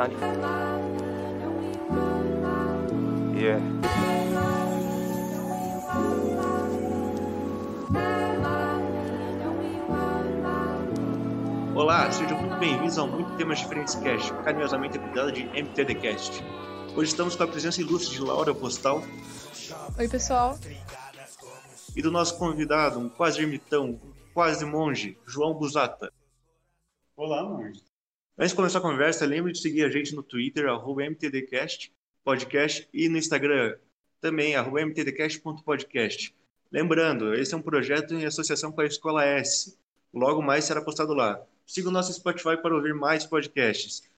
Yeah. Olá, sejam muito bem-vindos ao Muito Temas Diferentes Cast, carinhosamente apelidado de MTDcast. Hoje estamos com a presença ilustre de Laura Postal Oi, pessoal. e do nosso convidado, um quase ermitão, um quase monge, João Busata. Olá, monge. Antes de começar a conversa, lembre de seguir a gente no Twitter, arroba MTDcast, podcast, e no Instagram também, arroba mtdcast.podcast. Lembrando, esse é um projeto em associação com a Escola S. Logo mais será postado lá. Siga o nosso Spotify para ouvir mais podcasts.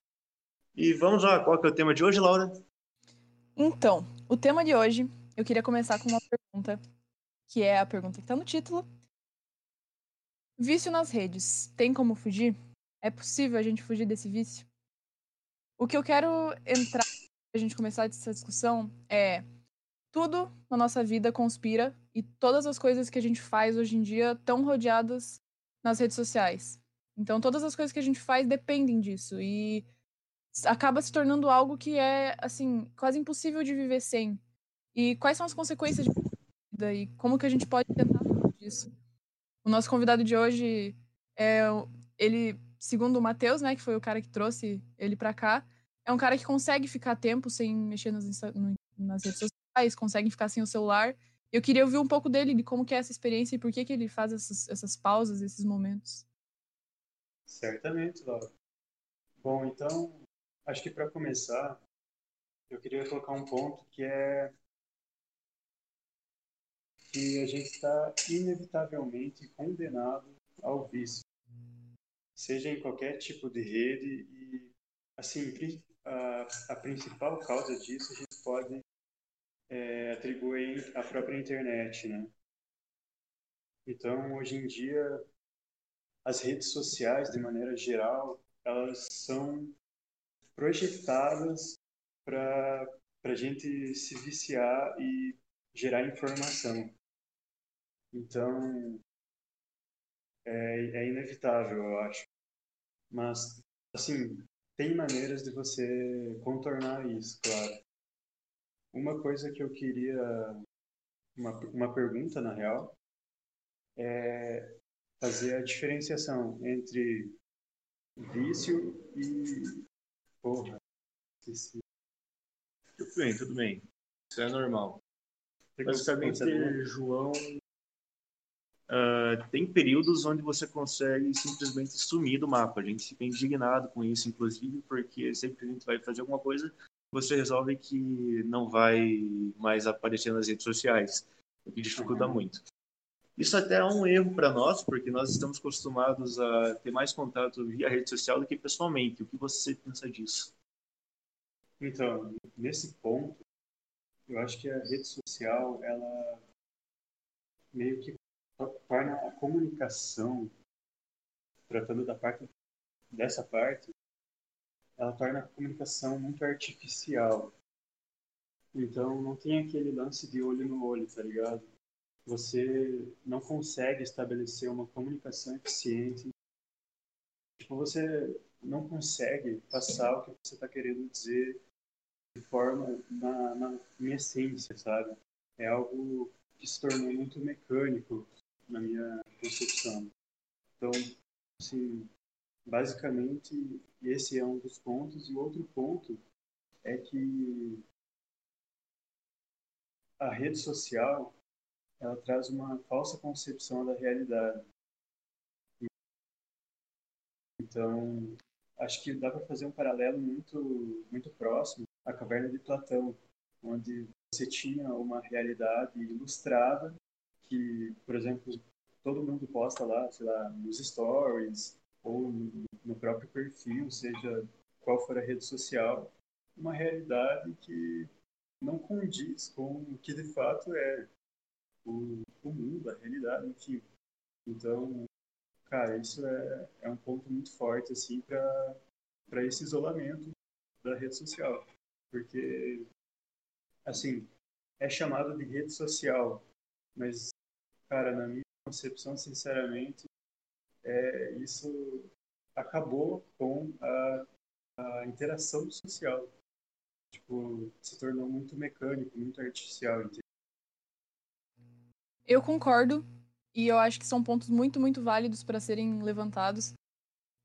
E vamos lá, qual que é o tema de hoje, Laura? Então, o tema de hoje, eu queria começar com uma pergunta, que é a pergunta que está no título. Vício nas redes, tem como fugir? É possível a gente fugir desse vício? O que eu quero entrar pra gente começar essa discussão é tudo na nossa vida conspira e todas as coisas que a gente faz hoje em dia estão rodeadas nas redes sociais. Então todas as coisas que a gente faz dependem disso e acaba se tornando algo que é assim quase impossível de viver sem. E quais são as consequências de vida e como que a gente pode tentar disso? O nosso convidado de hoje é ele, segundo o Matheus, né, que foi o cara que trouxe ele pra cá, é um cara que consegue ficar tempo sem mexer nas, nas redes sociais, consegue ficar sem o celular. Eu queria ouvir um pouco dele, de como que é essa experiência e por que que ele faz essas, essas pausas, esses momentos. Certamente, Laura. Bom, então, acho que para começar, eu queria colocar um ponto que é que a gente está inevitavelmente condenado ao vício, seja em qualquer tipo de rede e, assim, a, a principal causa disso a gente pode é, atribuir à própria internet, né? Então, hoje em dia, as redes sociais, de maneira geral, elas são projetadas para a gente se viciar e gerar informação. Então, é, é inevitável, eu acho. Mas, assim, tem maneiras de você contornar isso, claro. Uma coisa que eu queria, uma, uma pergunta, na real, é fazer a diferenciação entre vício e. Porra, esqueci. Tudo bem, tudo bem. Isso é normal. Basicamente, João, ah, tem períodos onde você consegue simplesmente sumir do mapa. A gente fica indignado com isso, inclusive, porque sempre que a gente vai fazer alguma coisa, você resolve que não vai mais aparecer nas redes sociais, o que dificulta muito. Isso até é um erro para nós, porque nós estamos acostumados a ter mais contato via rede social do que pessoalmente. O que você pensa disso? Então, nesse ponto, eu acho que a rede social, ela meio que to- torna a comunicação, tratando da parte dessa parte, ela torna a comunicação muito artificial. Então, não tem aquele lance de olho no olho, tá ligado? Você não consegue estabelecer uma comunicação eficiente. Tipo, você não consegue passar o que você está querendo dizer de forma na, na essência, sabe? É algo que se tornou muito mecânico na minha concepção. Então, assim, basicamente esse é um dos pontos e outro ponto é que a rede social ela traz uma falsa concepção da realidade. Então, acho que dá para fazer um paralelo muito muito próximo à caverna de Platão, onde você tinha uma realidade ilustrada que, por exemplo, todo mundo posta lá, sei lá, nos stories ou no- próprio perfil, seja qual for a rede social, uma realidade que não condiz com o que de fato é o, o mundo, a realidade, enfim. Então, cara, isso é, é um ponto muito forte, assim, para esse isolamento da rede social. Porque, assim, é chamado de rede social, mas, cara, na minha concepção, sinceramente, é, isso acabou com a a interação social. Tipo, se tornou muito mecânico, muito artificial. Entendeu? Eu concordo e eu acho que são pontos muito, muito válidos para serem levantados.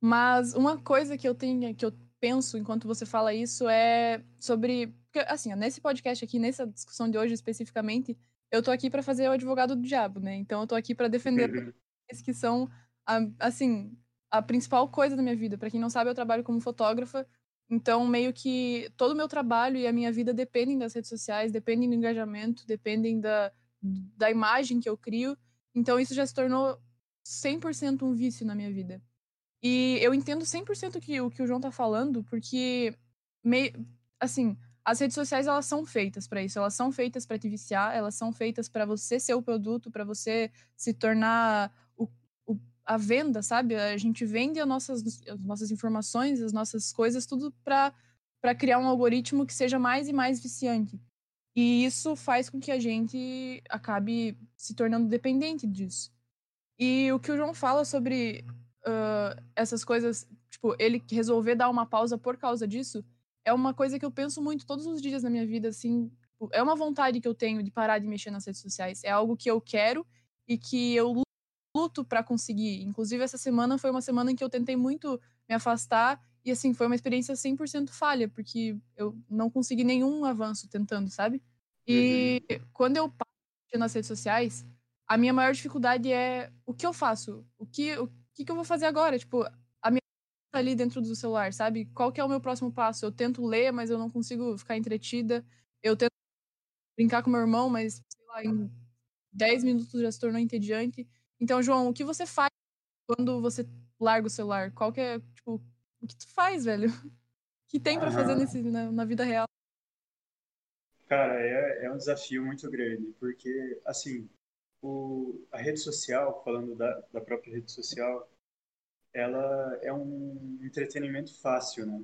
Mas uma coisa que eu tenho, que eu penso enquanto você fala isso é sobre, assim, nesse podcast aqui, nessa discussão de hoje especificamente, eu tô aqui para fazer o advogado do diabo, né? Então eu tô aqui para defender Uhum. aqueles que são, a, assim, a principal coisa da minha vida. Para quem não sabe, eu trabalho como fotógrafa, então meio que todo o meu trabalho e a minha vida dependem das redes sociais, dependem do engajamento, dependem da, da imagem que eu crio. Então isso já se tornou 100% um vício na minha vida. E eu entendo 100% que, o que o João tá falando, porque, meio, assim, as redes sociais elas são feitas para isso, elas são feitas para te viciar, elas são feitas para você ser o produto, para você se tornar o, o, a venda, sabe? A gente vende as nossas, as nossas informações, as nossas coisas, tudo para criar um algoritmo que seja mais e mais viciante. E isso faz com que a gente acabe se tornando dependente disso. E o que o João fala sobre uh, essas coisas, tipo, ele resolver dar uma pausa por causa disso, é uma coisa que eu penso muito todos os dias na minha vida, assim. É uma vontade que eu tenho de parar de mexer nas redes sociais. É algo que eu quero e que eu luto para conseguir. Inclusive, essa semana foi uma semana em que eu tentei muito me afastar e, assim, foi uma experiência 100% falha, porque eu não consegui nenhum avanço tentando, sabe? E quando eu paro nas redes sociais, a minha maior dificuldade é o que eu faço? O que, o que, que eu vou fazer agora? Tipo, tá ali dentro do celular, sabe? Qual que é o meu próximo passo? Eu tento ler, mas eu não consigo ficar entretida. Eu tento brincar com meu irmão, mas, sei lá, em 10 minutos já se tornou entediante. Então, João, o que você faz quando você larga o celular? Qual que é, tipo, o que tu faz, velho? O que tem para fazer nesse, na, na vida real? Cara, é, é um desafio muito grande, porque, assim, o, a rede social, falando da, da própria rede social, ela é um entretenimento fácil, né?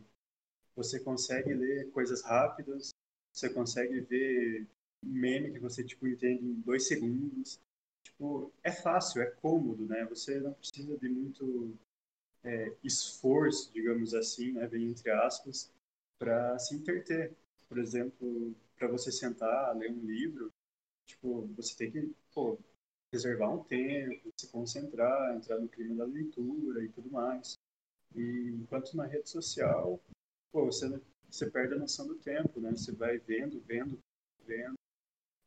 Você consegue ler coisas rápidas, você consegue ver meme que você, tipo, entende em dois segundos. Tipo, é fácil, é cômodo, né? Você não precisa de muito é, esforço, digamos assim, né? Bem entre aspas, para se entreter. Por exemplo, para você sentar, ler um livro, tipo, você tem que, pô, reservar um tempo, se concentrar, entrar no clima da leitura e tudo mais. E enquanto na rede social, pô, você, você perde a noção do tempo, né? Você vai vendo, vendo, vendo,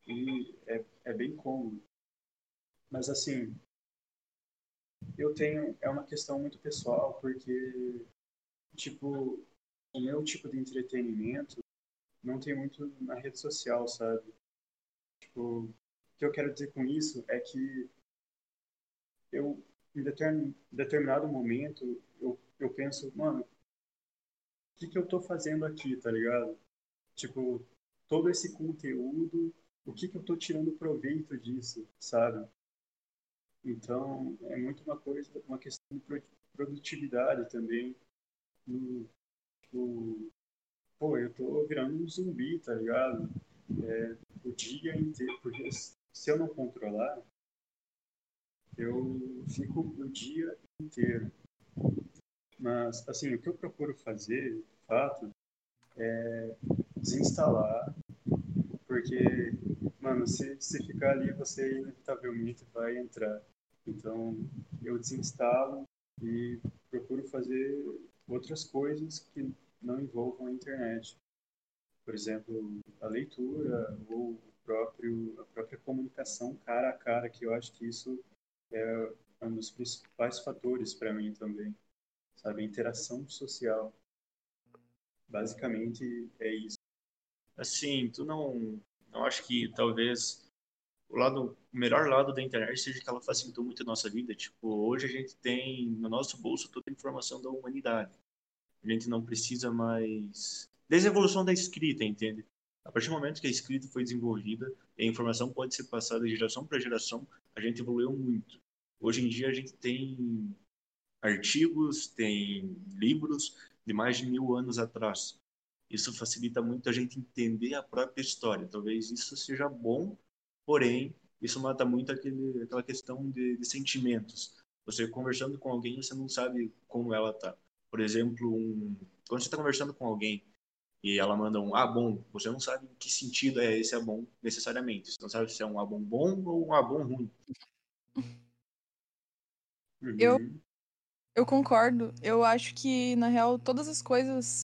e é, é bem cômodo. Mas assim, eu tenho, é uma questão muito pessoal, porque, tipo, o meu tipo de entretenimento não tem muito na rede social, sabe? Tipo, que eu quero dizer com isso é que eu, em determin, determinado momento, eu, eu penso, mano, o que, que eu tô fazendo aqui, tá ligado? Tipo, todo esse conteúdo, o que, que eu tô tirando proveito disso, sabe? Então, é muito uma coisa, uma questão de produtividade também. No, tipo, pô, eu tô virando um zumbi, tá ligado? É, o dia inteiro, porque se eu não controlar, eu fico o dia inteiro. Mas, assim, o que eu procuro fazer, de fato, é desinstalar, porque, mano, se, se ficar ali, você inevitavelmente vai entrar. Então, eu desinstalo e procuro fazer outras coisas que não envolvam a internet. Por exemplo, a leitura ou próprio, a própria comunicação cara a cara, que eu acho que isso é um dos principais fatores para mim também. Sabe, a interação social. Basicamente é isso. Assim, tu não, não acho que talvez o lado o melhor lado da internet seja que ela facilitou muito a nossa vida. Tipo, hoje a gente tem no nosso bolso toda a informação da humanidade. A gente não precisa mais desde a evolução da escrita, entende? A partir do momento que a escrita foi desenvolvida, a informação pode ser passada de geração para geração, a gente evoluiu muito. Hoje em dia a gente tem artigos, tem livros de mais de mil anos atrás. Isso facilita muito a gente entender a própria história. Talvez isso seja bom, porém isso mata muito aquele, aquela questão de, de sentimentos. Você conversando com alguém, você não sabe como ela tá. Por exemplo, um... quando você está conversando com alguém e ela manda um ah bom, você não sabe em que sentido é esse ah bom necessariamente. Você não sabe se é um ah bom bom ou um ah bom ruim. Eu, Uhum. eu concordo. Eu acho que, na real, todas as coisas.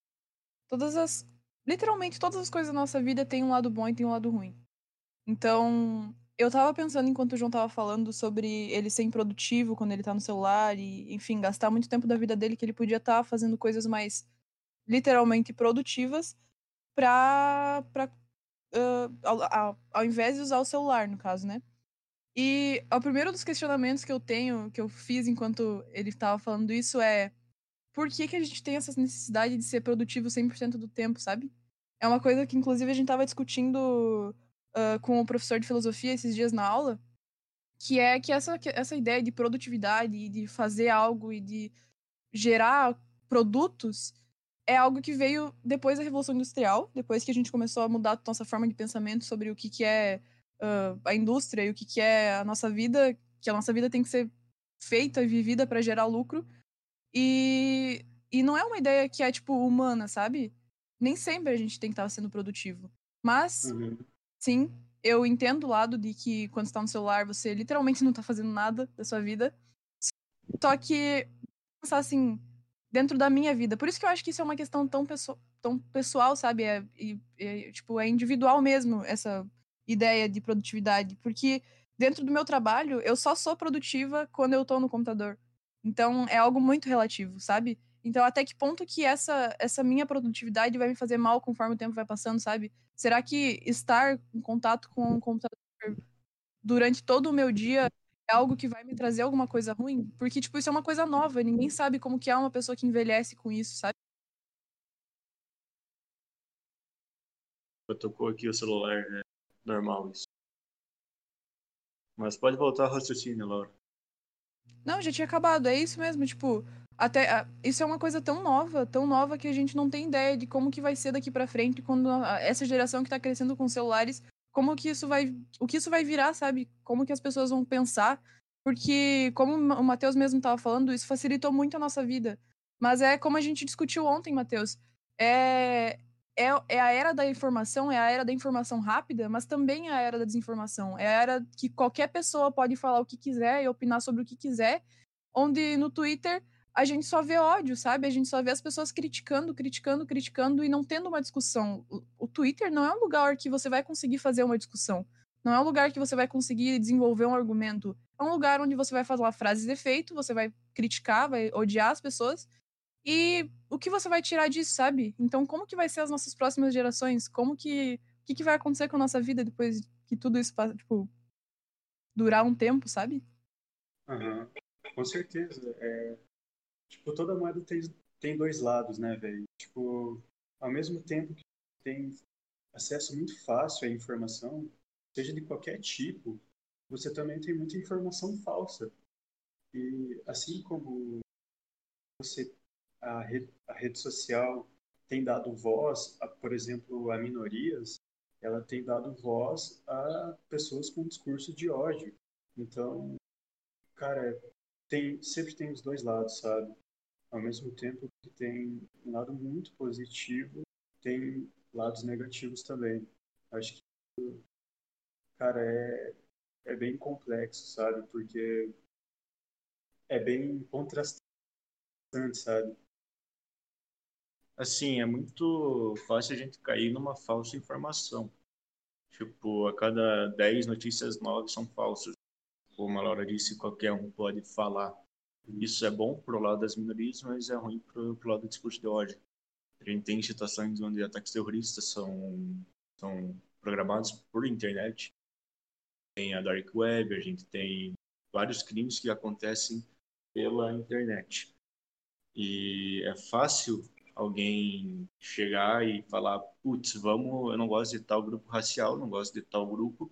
Todas as. Literalmente, todas as coisas da nossa vida têm um lado bom e tem um lado ruim. Então, eu tava pensando enquanto o João tava falando sobre ele ser improdutivo quando ele tá no celular e, enfim, gastar muito tempo da vida dele que ele podia estar fazendo coisas mais literalmente produtivas pra ah, ao, ao- invés de usar o celular, no caso, né? E o primeiro dos questionamentos que eu tenho, que eu fiz enquanto ele estava falando isso é por que, que a gente tem essa necessidade de ser produtivo 100% do tempo, sabe? É uma coisa que, inclusive, a gente estava discutindo ah, com o professor de filosofia esses dias na aula, que é que essa, que essa ideia de produtividade e de fazer algo e de gerar produtos é algo que veio depois da Revolução Industrial, depois que a gente começou a mudar a nossa forma de pensamento sobre o que, que é ah, a indústria e o que, que é a nossa vida, que a nossa vida tem que ser feita e vivida para gerar lucro. E, e não é uma ideia que é, tipo, humana, sabe? Nem sempre a gente tem que estar sendo produtivo. Mas, Uhum. sim, eu entendo o lado de que quando você tá no celular, você literalmente não tá fazendo nada da sua vida. Só que, pensar assim, dentro da minha vida. Por isso que eu acho que isso é uma questão tão, pesso tão pessoal, sabe? É, e- é, tipo, é individual mesmo essa ideia de produtividade. Porque dentro do meu trabalho, eu só sou produtiva quando eu tô no computador. Então, é algo muito relativo, sabe? Então, até que ponto que essa, essa minha produtividade vai me fazer mal conforme o tempo vai passando, sabe? Será que estar em contato com o computador durante todo o meu dia é algo que vai me trazer alguma coisa ruim? Porque, tipo, isso é uma coisa nova. Ninguém sabe como que é uma pessoa que envelhece com isso, sabe? Tocou aqui o celular, é normal isso. Mas pode voltar ao raciocínio, Laura. Não, já tinha acabado. É isso mesmo, tipo, até isso é uma coisa tão nova, tão nova que a gente não tem ideia de como que vai ser daqui pra frente quando essa geração que tá crescendo com celulares, como que isso vai, o que isso vai virar, sabe? Como que as pessoas vão pensar? Porque como o Matheus mesmo tava falando, isso facilitou muito a nossa vida. Mas é como a gente discutiu ontem, Matheus. É é, é a era da informação, é a era da informação rápida, mas também é a era da desinformação. É a era que qualquer pessoa pode falar o que quiser e opinar sobre o que quiser, onde no Twitter a gente só vê ódio, sabe? A gente só vê as pessoas criticando, criticando, criticando e não tendo uma discussão. O, Twitter não é um lugar que você vai conseguir fazer uma discussão. Não é um lugar que você vai conseguir desenvolver um argumento. É um lugar onde você vai falar frases de efeito, você vai criticar, vai odiar as pessoas. E o que você vai tirar disso, sabe? Então, como que vai ser as nossas próximas gerações? Como que. O que, que vai acontecer com a nossa vida depois que tudo isso, passa, tipo, durar um tempo, sabe? Aham, Com certeza. É, tipo, toda moeda tem, tem dois lados, né, velho? Tipo, ao mesmo tempo que tem acesso muito fácil à informação, seja de qualquer tipo, você também tem muita informação falsa. E assim como você a rede, a rede social tem dado voz, a, por exemplo, a minorias, ela tem dado voz a pessoas com discurso de ódio. Então, cara, tem, sempre tem os dois lados, sabe? Ao mesmo tempo que tem um lado muito positivo, tem lados negativos também. Acho que, cara, é, é bem complexo, sabe? Porque é bem contrastante, sabe? Assim, é muito fácil a gente cair numa falsa informação. Tipo, a cada 10 notícias 9 são falsas. Como a Laura disse, qualquer um pode falar. Isso é bom pro lado das minorias, mas é ruim pro, pro lado do discurso de ódio. A gente tem situações onde ataques terroristas são, são programados por internet. Tem a Dark Web, a gente tem vários crimes que acontecem pela internet. E é fácil alguém chegar e falar, putz, vamos, eu não gosto de tal grupo racial, não gosto de tal grupo,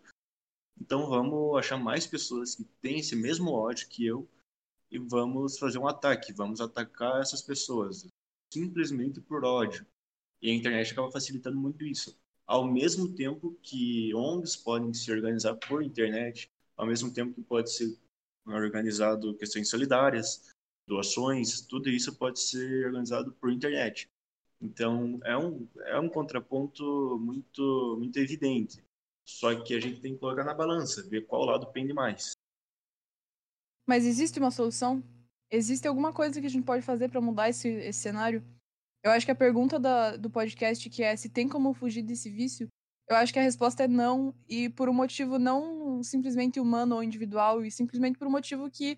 então vamos achar mais pessoas que têm esse mesmo ódio que eu e vamos fazer um ataque, vamos atacar essas pessoas, simplesmente por ódio. E a internet acaba facilitando muito isso. Ao mesmo tempo que ONGs podem se organizar por internet, ao mesmo tempo que pode ser organizado questões solidárias, doações, tudo isso pode ser organizado por internet. Então, é um, é um contraponto muito, muito evidente. Só que a gente tem que colocar na balança, ver qual lado pende mais. Mas existe uma solução? Existe alguma coisa que a gente pode fazer para mudar esse, esse cenário? Eu acho que a pergunta da, do podcast, que é se tem como fugir desse vício, eu acho que a resposta é não, e por um motivo não simplesmente humano ou individual, e simplesmente por um motivo que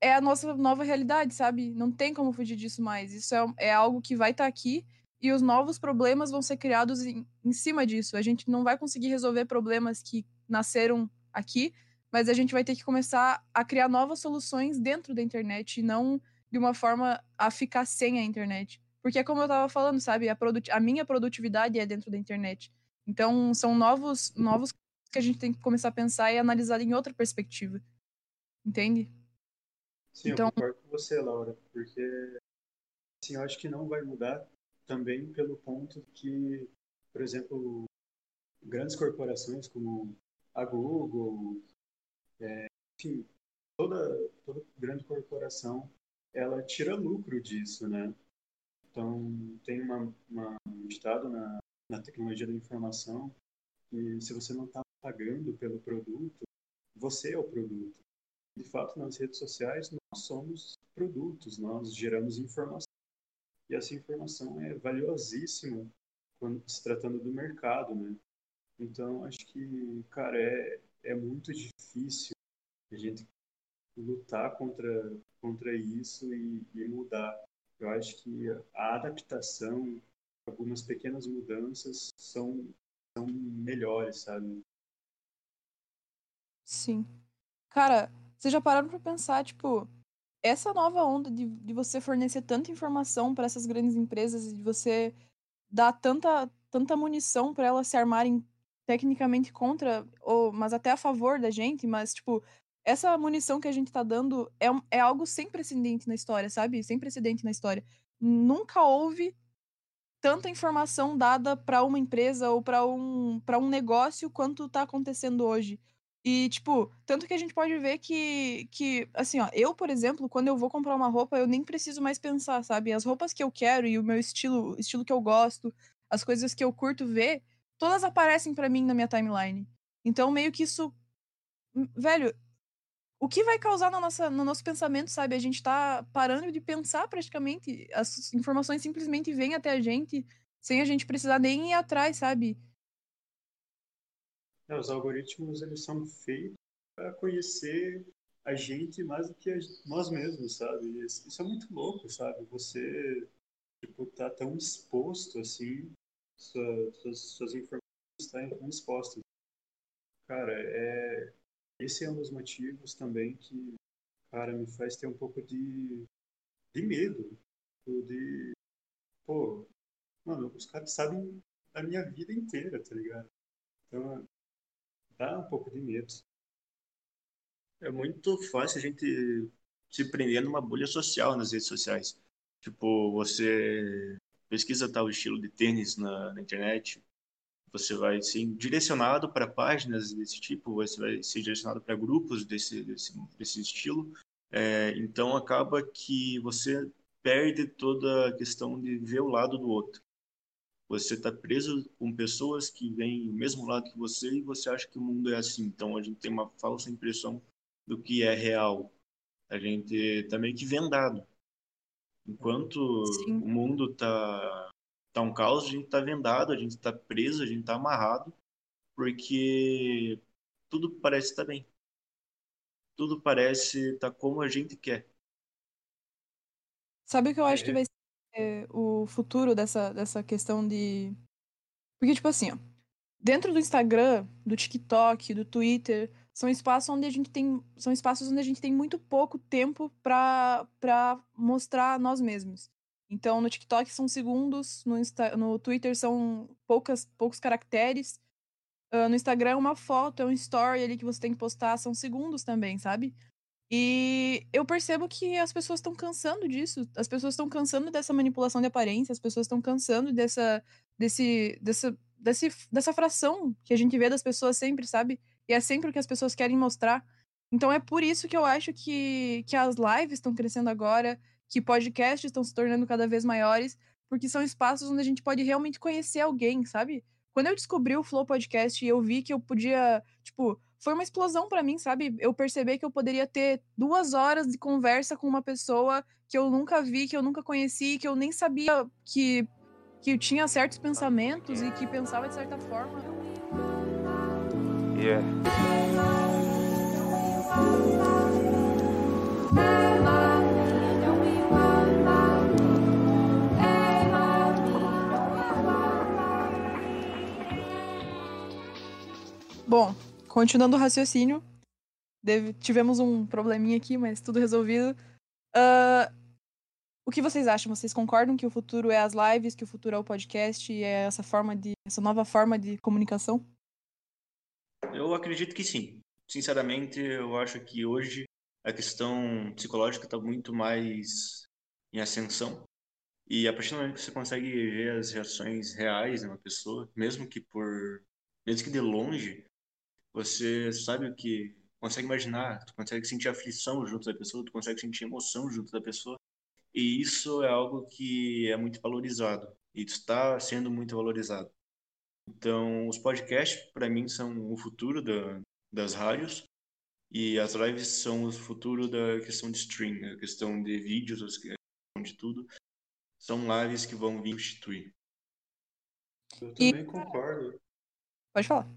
é a nossa nova realidade, sabe? Não tem como fugir disso mais. Isso é, é algo que vai estar tá aqui e os novos problemas vão ser criados em, em cima disso. A gente não vai conseguir resolver problemas que nasceram aqui, mas a gente vai ter que começar a criar novas soluções dentro da internet e não de uma forma a ficar sem a internet. Porque é como eu estava falando, sabe? A, a minha produtividade é dentro da internet. Então, são novos, novos que a gente tem que começar a pensar e analisar em outra perspectiva. Entende? Sim, então... eu concordo com você, Laura, porque assim, eu acho que não vai mudar também pelo ponto que, por exemplo, grandes corporações como a Google, é, enfim, toda, toda grande corporação, ela tira lucro disso, né? Então, tem uma, uma, um ditado na, na tecnologia da informação que se você não está pagando pelo produto, você é o produto. De fato, nas redes sociais, nós somos produtos, nós geramos informação. E essa informação é valiosíssima quando se tratando do mercado, né? Então, acho que, cara, é, é muito difícil a gente lutar contra, contra isso e, e mudar. Eu acho que a adaptação, algumas pequenas mudanças são, são melhores, sabe? Sim. Cara, vocês já pararam pra pensar, tipo, essa nova onda de, de você fornecer tanta informação para essas grandes empresas e de você dar tanta, tanta munição para elas se armarem tecnicamente contra, ou, mas até a favor da gente, mas, tipo, essa munição que a gente tá dando é, é algo sem precedente na história, sabe? Sem precedente na história. Nunca houve tanta informação dada para uma empresa ou para um, pra um negócio quanto tá acontecendo hoje. E, tipo, tanto que a gente pode ver que, que, assim, ó, eu, por exemplo, quando eu vou comprar uma roupa, eu nem preciso mais pensar, sabe? As roupas que eu quero e o meu estilo, estilo que eu gosto, as coisas que eu curto ver, todas aparecem para mim na minha timeline. Então, meio que isso. Hum, velho, o que vai causar na nossa, no nosso pensamento, sabe? A gente tá parando de pensar praticamente. As informações simplesmente vêm até a gente sem a gente precisar nem ir atrás, sabe? É, os algoritmos eles são feitos para conhecer a gente mais do que nós mesmos, sabe? Isso é muito louco, sabe? Você tipo tá tão exposto assim, sua, suas, suas informações tão expostas. Cara, é esse é um dos motivos também que, cara, me faz ter um pouco de, de medo, de pô, mano, os caras sabem da minha vida inteira, tá ligado? Então, dá um pouco de medo. É muito fácil a gente se prender numa bolha social nas redes sociais. Tipo, você pesquisa tal estilo de tênis na, na internet, você vai ser direcionado para páginas desse tipo, você vai ser direcionado para grupos desse, desse, desse estilo. É, então acaba que você perde toda a questão de ver o lado do outro. Você está preso com pessoas que vêm o mesmo lado que você e você acha que o mundo é assim. Então a gente tem uma falsa impressão do que é real. A gente está meio que vendado. Enquanto Sim. o mundo está tá um caos, a gente está vendado, a gente está preso, a gente está amarrado, porque tudo parece estar tá bem. Tudo parece estar tá como a gente quer. Sabe o que eu acho é. que vai é, o futuro dessa, dessa questão de. Porque, tipo assim, ó, dentro do Instagram, do TikTok, do Twitter, são espaços onde a gente tem. São espaços onde a gente tem muito pouco tempo para mostrar nós mesmos. Então, no TikTok são segundos, no, Insta, no Twitter são poucas, poucos caracteres. Uh, no Instagram é uma foto, é um story ali que você tem que postar, são segundos também, sabe? E eu percebo que as pessoas estão cansando disso. As pessoas estão cansando dessa manipulação de aparência, as pessoas estão cansando dessa, desse, dessa, desse, dessa fração que a gente vê das pessoas sempre, sabe? E é sempre o que as pessoas querem mostrar. Então é por isso que eu acho que, que as lives estão crescendo agora, que podcasts estão se tornando cada vez maiores, porque são espaços onde a gente pode realmente conhecer alguém, sabe? Quando eu descobri o Flow Podcast e eu vi que eu podia, tipo, foi uma explosão para mim, sabe? Eu percebi que eu poderia ter duas horas de conversa com uma pessoa que eu nunca vi, que eu nunca conheci, que eu nem sabia que, que tinha certos pensamentos e que pensava de certa forma. Bom, continuando o raciocínio, deve- tivemos um probleminha aqui, mas tudo resolvido. Ah, o que vocês acham? Vocês concordam que o futuro é as lives, que o futuro é o podcast e é essa forma de, essa nova forma de comunicação? Eu acredito que sim. Sinceramente, eu acho que hoje a questão psicológica está muito mais em ascensão. E a partir do momento que você consegue ver as reações reais de uma pessoa, mesmo que por, mesmo que de longe, você sabe o que, consegue imaginar, tu consegue sentir aflição junto da pessoa, tu consegue sentir emoção junto da pessoa. E isso é algo que é muito valorizado e está sendo muito valorizado. Então, os podcasts, para mim, são o futuro da, das rádios e as lives são o futuro da questão de stream, a questão de vídeos, a questão de tudo. São lives que vão vir substituir. Eu E- também concordo. Pode falar.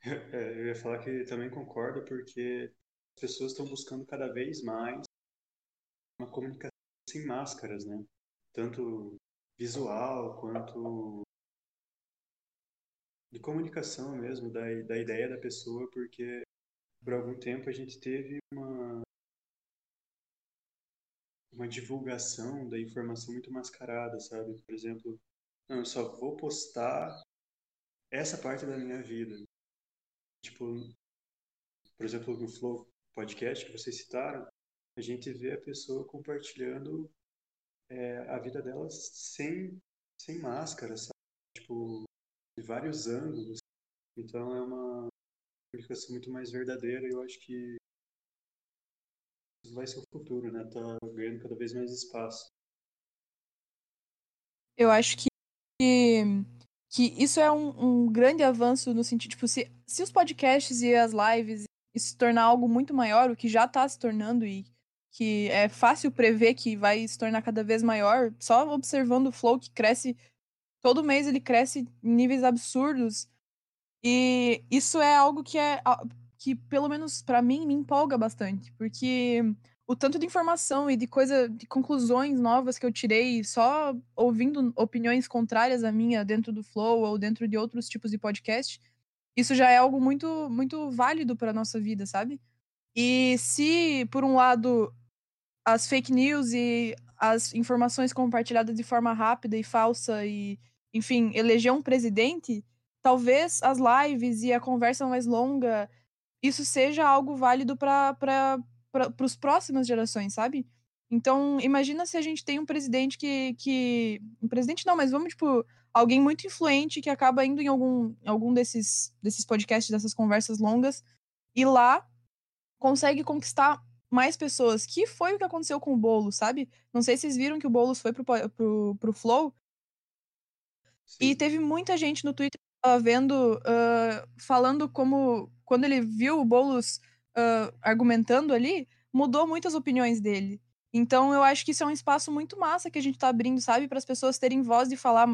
É, eu ia falar que também concordo porque as pessoas estão buscando cada vez mais uma comunicação sem máscaras, né? Tanto visual quanto de comunicação mesmo, da, da ideia da pessoa, porque por algum tempo a gente teve uma uma divulgação da informação muito mascarada, sabe? Por exemplo, não, eu só vou postar essa parte da minha vida. Tipo, por exemplo, no Flow Podcast que vocês citaram, a gente vê a pessoa compartilhando é, a vida dela sem, sem máscara, sabe? Tipo, de vários ângulos. Então é uma comunicação muito mais verdadeira e eu acho que isso vai ser o futuro, né? Tá ganhando cada vez mais espaço. Eu acho que, que isso é um, um grande avanço no sentido, tipo, se, se os podcasts e as lives se tornar algo muito maior, o que já está se tornando e que é fácil prever que vai se tornar cada vez maior, só observando o Flow que cresce, todo mês ele cresce em níveis absurdos. E isso é algo que é que pelo menos pra mim me empolga bastante, porque o tanto de informação e de coisa, de conclusões novas que eu tirei só ouvindo opiniões contrárias à minha dentro do Flow ou dentro de outros tipos de podcast, isso já é algo muito muito válido para nossa vida, sabe? E se por um lado as fake news e as informações compartilhadas de forma rápida e falsa e, enfim, eleger um presidente, talvez as lives e a conversa mais longa isso seja algo válido para as próximas gerações, sabe? Então, imagina se a gente tem um presidente que, que. Um presidente não, mas vamos, tipo, alguém muito influente que acaba indo em algum, algum desses, desses podcasts, dessas conversas longas, e lá consegue conquistar mais pessoas. Que foi o que aconteceu com o Boulos, sabe? Não sei se vocês viram que o Boulos foi pro, pro, pro Flow, e Sim. teve muita gente no Twitter que tava vendo, ah, falando como quando ele viu o Boulos ah, argumentando ali, mudou muitas opiniões dele. Então eu acho que isso é um espaço muito massa que a gente tá abrindo, sabe, para as pessoas terem voz de falar,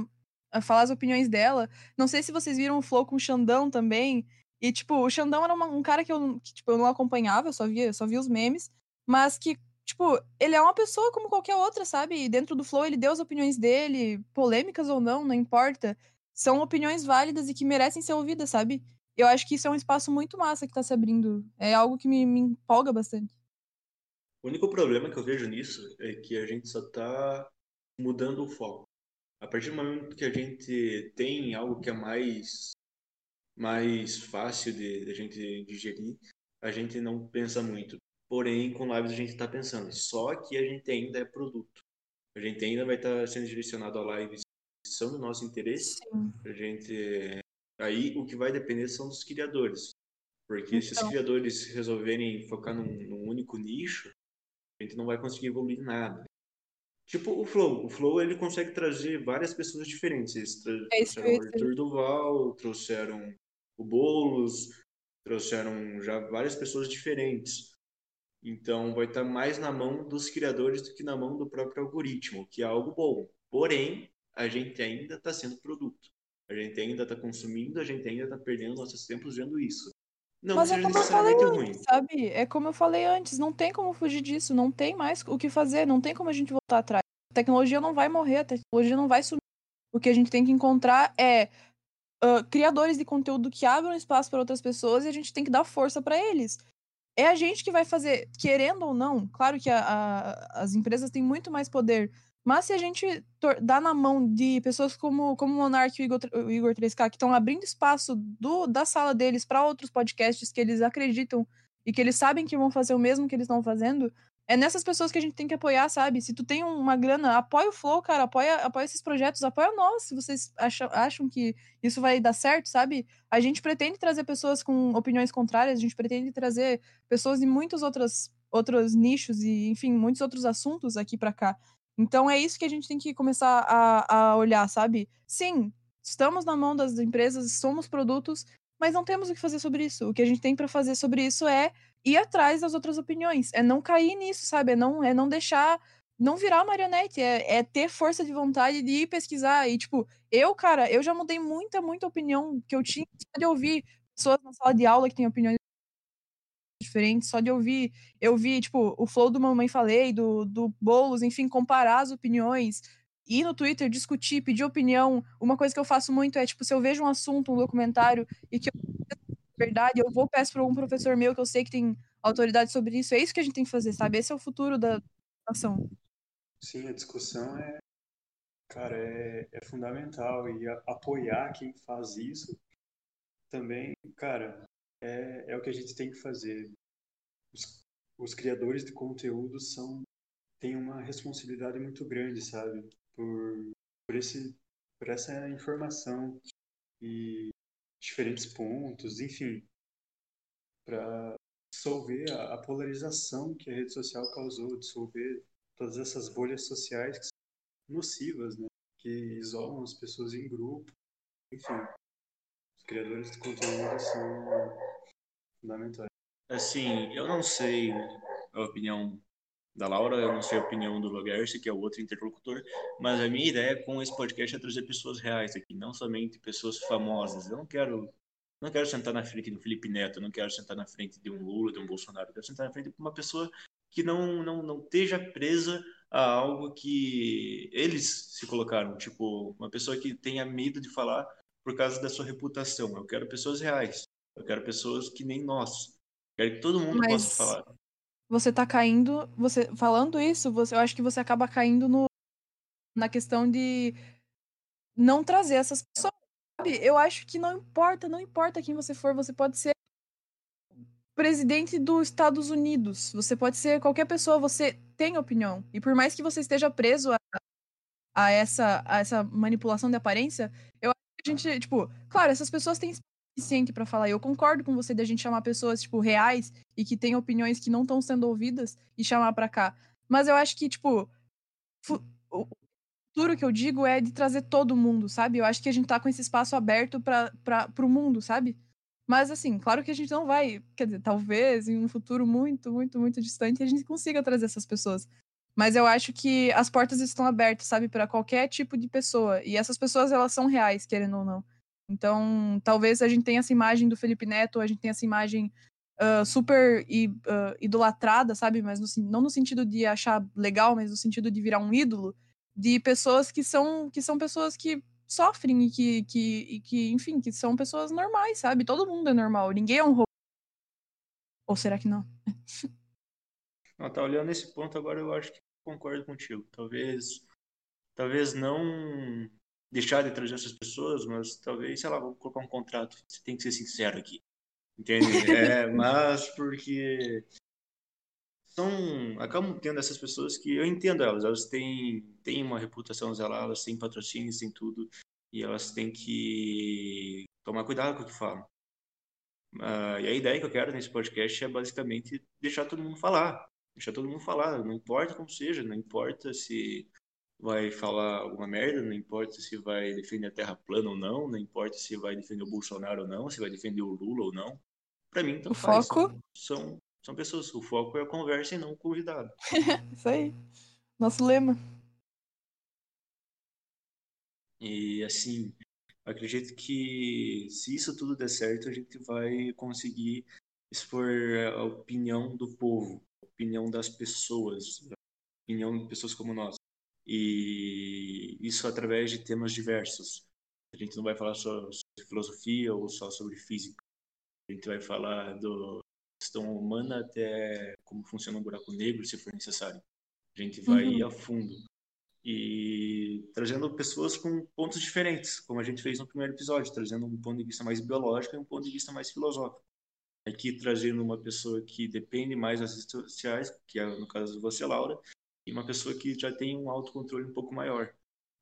falar as opiniões dela. Não sei se vocês viram o Flow com o Xandão também. E, tipo, o Xandão era uma- um cara que eu, que, tipo, eu não acompanhava, eu só via, eu só via os memes, mas que, tipo, ele é uma pessoa como qualquer outra, sabe? E dentro do Flow ele deu as opiniões dele, polêmicas ou não, não importa. São opiniões válidas e que merecem ser ouvidas, sabe? Eu acho que isso é um espaço muito massa que tá se abrindo. É algo que me, me empolga bastante. O único problema que eu vejo nisso é que a gente só está mudando o foco. A partir do momento que a gente tem algo que é mais mais fácil de, de a gente digerir, a gente não pensa muito. Porém, com lives a gente está pensando. Só que a gente ainda é produto. A gente ainda vai estar sendo direcionado a lives que são do nosso interesse. Sim. A gente aí o que vai depender são dos criadores. Porque então... se os criadores resolverem focar num, num, único nicho, a gente não vai conseguir evoluir nada. Tipo o Flow. O Flow ele consegue trazer várias pessoas diferentes. Eles tra é trouxeram o Arthur Duval, trouxeram o Boulos, trouxeram já várias pessoas diferentes. Então vai estar mais na mão dos criadores do que na mão do próprio algoritmo, que é algo bom. Porém, a gente ainda está sendo produto. A gente ainda está consumindo, a gente ainda está perdendo nossos tempos vendo isso. Não Mas é como eu falei antes, sabe? É como eu falei antes, não tem como fugir disso, não tem mais o que fazer, não tem como a gente voltar atrás. A tecnologia não vai morrer, a tecnologia não vai sumir. O que a gente tem que encontrar é uh, criadores de conteúdo que abram espaço para outras pessoas e a gente tem que dar força para eles. É a gente que vai fazer, querendo ou não, claro que a, a, as empresas têm muito mais poder, mas se a gente dá na mão de pessoas como, como o Monark e o Igor, o Igor 3K, que estão abrindo espaço do, da sala deles para outros podcasts que eles acreditam e que eles sabem que vão fazer o mesmo que eles estão fazendo, é nessas pessoas que a gente tem que apoiar, sabe? Se tu tem uma grana, apoia o Flow, cara, apoia, apoia esses projetos, apoia nós, se vocês acham, acham que isso vai dar certo, sabe? A gente pretende trazer pessoas com opiniões contrárias, a gente pretende trazer pessoas de muitos outros, outros nichos e, enfim, muitos outros assuntos aqui para cá. Então é isso que a gente tem que começar a, a olhar, sabe? Sim, estamos na mão das empresas, somos produtos, mas não temos o que fazer sobre isso. O que a gente tem para fazer sobre isso é ir atrás das outras opiniões, é não cair nisso, sabe? É não, é não deixar, não virar marionete, é, é ter força de vontade de ir pesquisar. E, tipo, eu, cara, eu já mudei muita, muita opinião que eu tinha de ouvir pessoas na sala de aula que têm opiniões diferentes, só de ouvir, eu vi, tipo, o flow do Mamãe Falei, do, do Boulos, enfim, comparar as opiniões, ir no Twitter, discutir, pedir opinião. Uma coisa que eu faço muito é, tipo, se eu vejo um assunto, um documentário, e que eu verdade, eu vou peço para um professor meu que eu sei que tem autoridade sobre isso. É isso que a gente tem que fazer, sabe? Esse é o futuro da ação. Sim, a discussão é, cara, é, é fundamental e a, apoiar quem faz isso também, cara, é, é o que a gente tem que fazer. Os, os criadores de conteúdo são têm uma responsabilidade muito grande, sabe? Por, por, esse, por essa informação e diferentes pontos, enfim, para dissolver a, a, polarização que a rede social causou, dissolver todas essas bolhas sociais que são nocivas, né? Que isolam as pessoas em grupo, enfim. Os criadores de conteúdo são fundamentais. Assim, eu não sei a opinião da Laura, eu não sei a opinião do Logerse, que é o outro interlocutor, mas a minha ideia com esse podcast é trazer pessoas reais aqui, não somente pessoas famosas. Eu não quero não quero sentar na frente do Felipe Neto, não quero sentar na frente de um Lula, de um Bolsonaro, eu quero sentar na frente de uma pessoa que não, não, não esteja presa a algo que eles se colocaram, tipo, uma pessoa que tenha medo de falar por causa da sua reputação. Eu quero pessoas reais. Eu quero pessoas que nem nós. Eu quero que todo mundo Mas possa falar. Você tá caindo, você falando isso, você, eu acho que você acaba caindo no, na questão de não trazer essas pessoas. Sabe? Eu acho que não importa, não importa quem você for, você pode ser presidente dos Estados Unidos, você pode ser qualquer pessoa, você tem opinião. E por mais que você esteja preso a, a essa, a essa manipulação de aparência, eu acho que a gente, tipo, claro, essas pessoas têm suficiente para falar. Eu concordo com você de a gente chamar pessoas, tipo, reais e que têm opiniões que não estão sendo ouvidas e chamar para cá. Mas eu acho que, tipo, o futuro que eu digo é de trazer todo mundo, sabe? Eu acho que a gente tá com esse espaço aberto para pro mundo, sabe? Mas, assim, claro que a gente não vai, quer dizer, talvez em um futuro muito, muito, muito distante a gente consiga trazer essas pessoas. Mas eu acho que as portas estão abertas, sabe, para qualquer tipo de pessoa. E essas pessoas, elas são reais, querendo ou não. Então, talvez a gente tenha essa imagem do Felipe Neto, a gente tenha essa imagem uh, super uh, idolatrada, sabe? Mas no, não no sentido de achar legal, mas no sentido de virar um ídolo de pessoas que são que são pessoas que sofrem e que, que, e que enfim, que são pessoas normais, sabe? Todo mundo é normal, ninguém é um robô. Ou será que não? Não, tá olhando esse ponto agora, eu acho que concordo contigo. Talvez, talvez não deixar de trazer essas pessoas, mas talvez, sei lá, vou colocar um contrato. Você tem que ser sincero aqui. Entende? É, mas porque são acabam tendo essas pessoas que eu entendo elas, elas têm, têm uma reputação lá, elas têm patrocínios, têm tudo, e elas têm que tomar cuidado com o que falam. Uh, e a ideia que eu quero nesse podcast é basicamente deixar todo mundo falar. Deixar todo mundo falar, não importa como seja, não importa se vai falar alguma merda, não importa se vai defender a Terra plana ou não, não importa se vai defender o Bolsonaro ou não, se vai defender o Lula ou não. Para mim, tanto o faz. Foco... São, são, são pessoas. O foco é a conversa e não o convidado. Isso aí. Nosso lema. E assim, acredito que se isso tudo der certo, a gente vai conseguir expor a opinião do povo, a opinião das pessoas, a opinião de pessoas como nós. E isso através de temas diversos. A gente não vai falar só sobre filosofia ou só sobre física. A gente vai falar do questão humana até como funciona um buraco negro, se for necessário. A gente vai uhum. ir a fundo e trazendo pessoas com pontos diferentes, como a gente fez no primeiro episódio, trazendo um ponto de vista mais biológico e um ponto de vista mais filosófico. Aqui trazendo uma pessoa que depende mais das redes sociais, que é no caso de você, Laura, e uma pessoa que já tem um autocontrole um pouco maior.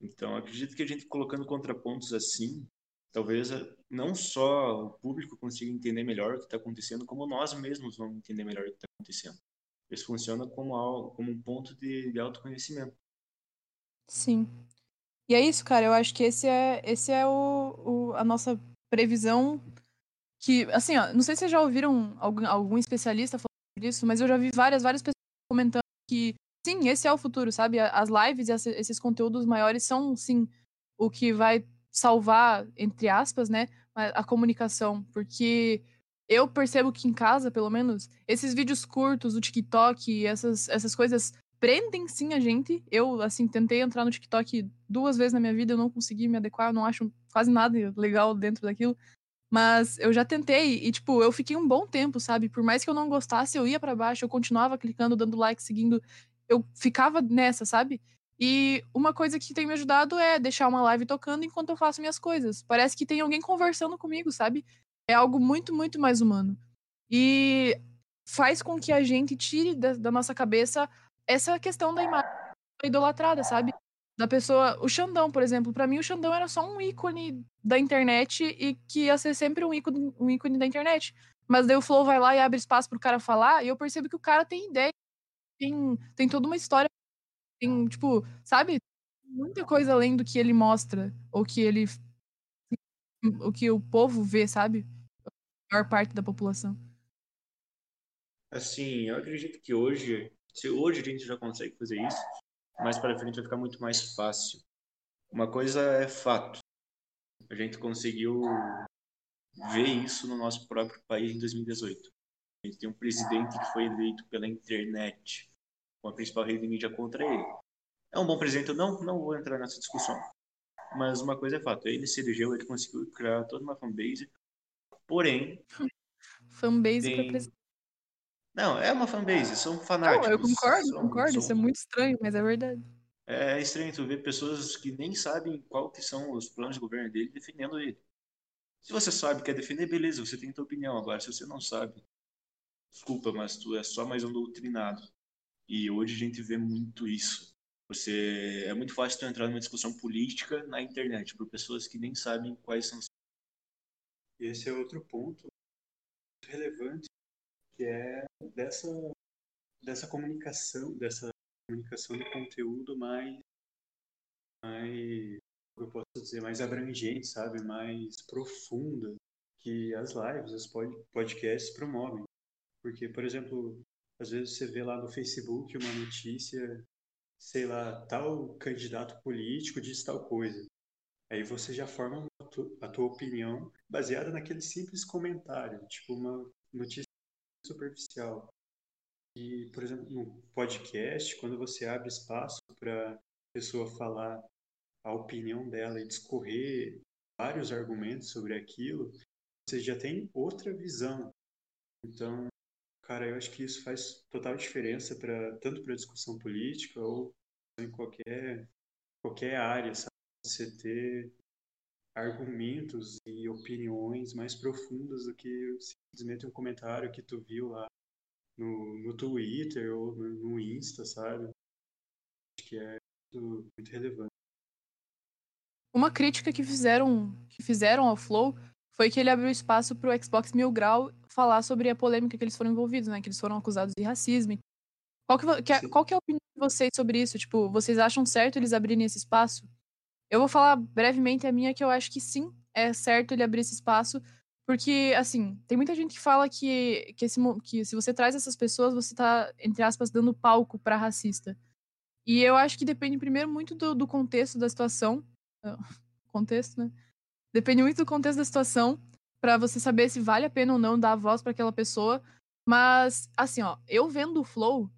Então, acredito que a gente colocando contrapontos assim, talvez eh, não só o público consiga entender melhor o que está acontecendo, como nós mesmos vamos entender melhor o que está acontecendo. Isso funciona como, como um ponto de, de autoconhecimento. Sim. E é isso, cara. Eu acho que esse é, esse é o, o a nossa previsão. Que, assim, ó, não sei se vocês já ouviram algum, algum especialista falando disso, mas eu já vi várias, várias pessoas comentando que, sim, esse é o futuro, sabe? As lives e esses conteúdos maiores são, sim, o que vai salvar, entre aspas, né, a comunicação. Porque eu percebo que em casa, pelo menos, esses vídeos curtos, o TikTok, essas, essas coisas prendem sim a gente. Eu, assim, tentei entrar no TikTok duas vezes na minha vida, eu não consegui me adequar, eu não acho quase nada legal dentro daquilo. Mas eu já tentei e, tipo, eu fiquei um bom tempo, sabe? Por mais que eu não gostasse, eu ia para baixo, eu continuava clicando, dando like, seguindo. Eu ficava nessa, sabe? E uma coisa que tem me ajudado é deixar uma live tocando enquanto eu faço minhas coisas. Parece que tem alguém conversando comigo, sabe? É algo muito, muito mais humano. E faz com que a gente tire da, da nossa cabeça essa questão da imagem idolatrada, sabe? Da pessoa. O Xandão, por exemplo, para mim o Xandão era só um ícone da internet e que ia ser sempre um ícone, um ícone da internet. Mas daí o Flow vai lá e abre espaço pro cara falar, e eu percebo que o cara tem ideia, tem, tem toda uma história, tem, tipo, sabe? Muita coisa além do que ele mostra, ou que ele. o que o povo vê, sabe? A maior parte da população. Assim, eu acredito que hoje se hoje a gente já consegue fazer isso, mais para frente vai ficar muito mais fácil. Uma coisa é fato. A gente conseguiu ver isso no nosso próprio país em 2018. A gente tem um presidente que foi eleito pela internet, com a principal rede de mídia contra ele. É um bom presidente ou não? Não vou entrar nessa discussão. Mas uma coisa é fato, ele se elegeu, ele conseguiu criar toda uma fanbase. Porém, fanbase tem... presidente. Não, é uma fanbase, são fanáticos. Não, eu concordo, são, concordo, são... isso é muito estranho, mas é verdade. É estranho tu ver pessoas que nem sabem qual que são os planos de governo dele defendendo ele. Se você sabe que é defender, beleza, você tem tua opinião. Agora, se você não sabe, desculpa, mas tu é só mais um doutrinado. E hoje a gente vê muito isso. Você é muito fácil tu entrar numa discussão política na internet por pessoas que nem sabem quais são. Esse é outro ponto relevante que é dessa, dessa comunicação, dessa comunicação de conteúdo mais, mais, eu posso dizer, mais abrangente, sabe, mais profunda que as lives, os podcasts promovem. Porque, por exemplo, às vezes você vê lá no Facebook uma notícia, sei lá, tal candidato político diz tal coisa. Aí você já forma a tua, opinião baseada naquele simples comentário, tipo uma notícia superficial. E, por exemplo, no podcast, quando você abre espaço para a pessoa falar a opinião dela e discorrer vários argumentos sobre aquilo, você já tem outra visão. Então, cara, eu acho que isso faz total diferença para tanto para a discussão política ou em qualquer qualquer área, sabe? Você ter argumentos e opiniões mais profundas do que simplesmente um comentário que tu viu lá no, no Twitter ou no, no Insta, sabe? Acho que é muito, muito relevante. Uma crítica que fizeram, que fizeram ao Flow foi que ele abriu espaço pro Xbox Mil Grau falar sobre a polêmica que eles foram envolvidos, né? Que eles foram acusados de racismo. Qual que, que é, qual que é a opinião de vocês sobre isso? Tipo, vocês acham certo eles abrirem esse espaço? Eu vou falar brevemente a minha, que eu acho que sim, é certo ele abrir esse espaço, porque, assim, tem muita gente que fala que, que, esse, que se você traz essas pessoas, você tá, entre aspas, dando palco para racista. E eu acho que depende primeiro muito do, do contexto da situação. Contexto, né? Depende muito do contexto da situação para você saber se vale a pena ou não dar a voz para aquela pessoa. Mas, assim, ó, eu vendo o Flow,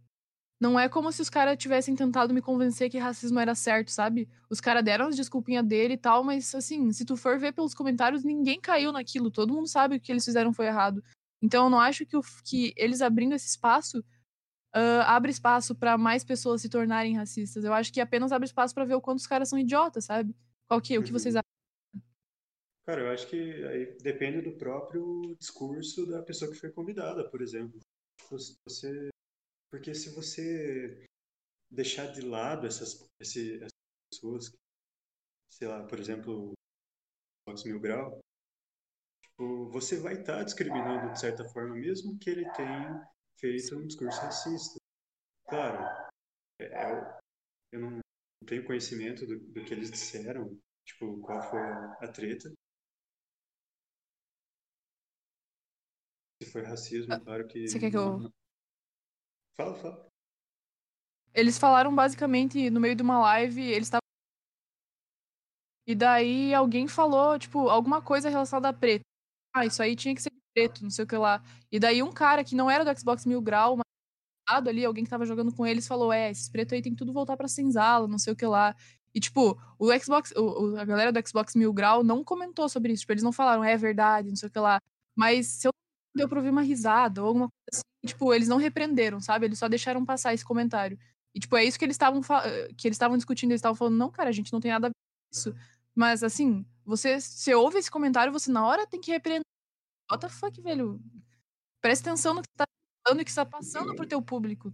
não é como se os caras tivessem tentado me convencer que racismo era certo, sabe? Os caras deram as desculpinhas dele e tal, mas assim, se tu for ver pelos comentários, ninguém caiu naquilo. Todo mundo sabe que o que eles fizeram foi errado. Então eu não acho que, o, que eles abrindo esse espaço uh, abre espaço para mais pessoas se tornarem racistas. Eu acho que apenas abre espaço para ver o quanto os caras são idiotas, sabe? Qual que, o que vocês Uhum. acham? Cara, eu acho que aí depende do próprio discurso da pessoa que foi convidada, por exemplo. Você, porque se você deixar de lado essas, esse- essas pessoas, sei lá, por exemplo, Fox Mil Grau, tipo, você vai estar discriminando de certa forma, mesmo que ele tenha feito um discurso racista. Claro, é- é eu não tenho conhecimento do, do que eles disseram, tipo, qual foi a treta. Se foi racismo, claro que. Você quer que eu- Fala, fala. Eles falaram basicamente no meio de uma live, eles estavam. E daí alguém falou, tipo, alguma coisa relacionada a preto. Ah, isso aí tinha que ser preto, não sei o que lá. E daí um cara que não era do Xbox Mil Grau, mas ali, alguém que tava jogando com eles, falou: É, esses pretos aí tem que tudo voltar pra senzala, não sei o que lá. E, tipo, o Xbox, o, o- a galera do Xbox Mil Grau não comentou sobre isso. Tipo, eles não falaram, é verdade, não sei o que lá. Mas se eu deu pra ouvir uma risada ou alguma coisa assim, tipo, eles não repreenderam, sabe? Eles só deixaram passar esse comentário. E, tipo, é isso que eles estavam fa- que eles estavam discutindo. Eles estavam falando, não, cara, a gente não tem nada a ver com isso. Mas, assim, você, você ouve esse comentário, você na hora tem que repreender. What the fuck, velho? Presta atenção no que tá falando e que está passando pro teu público.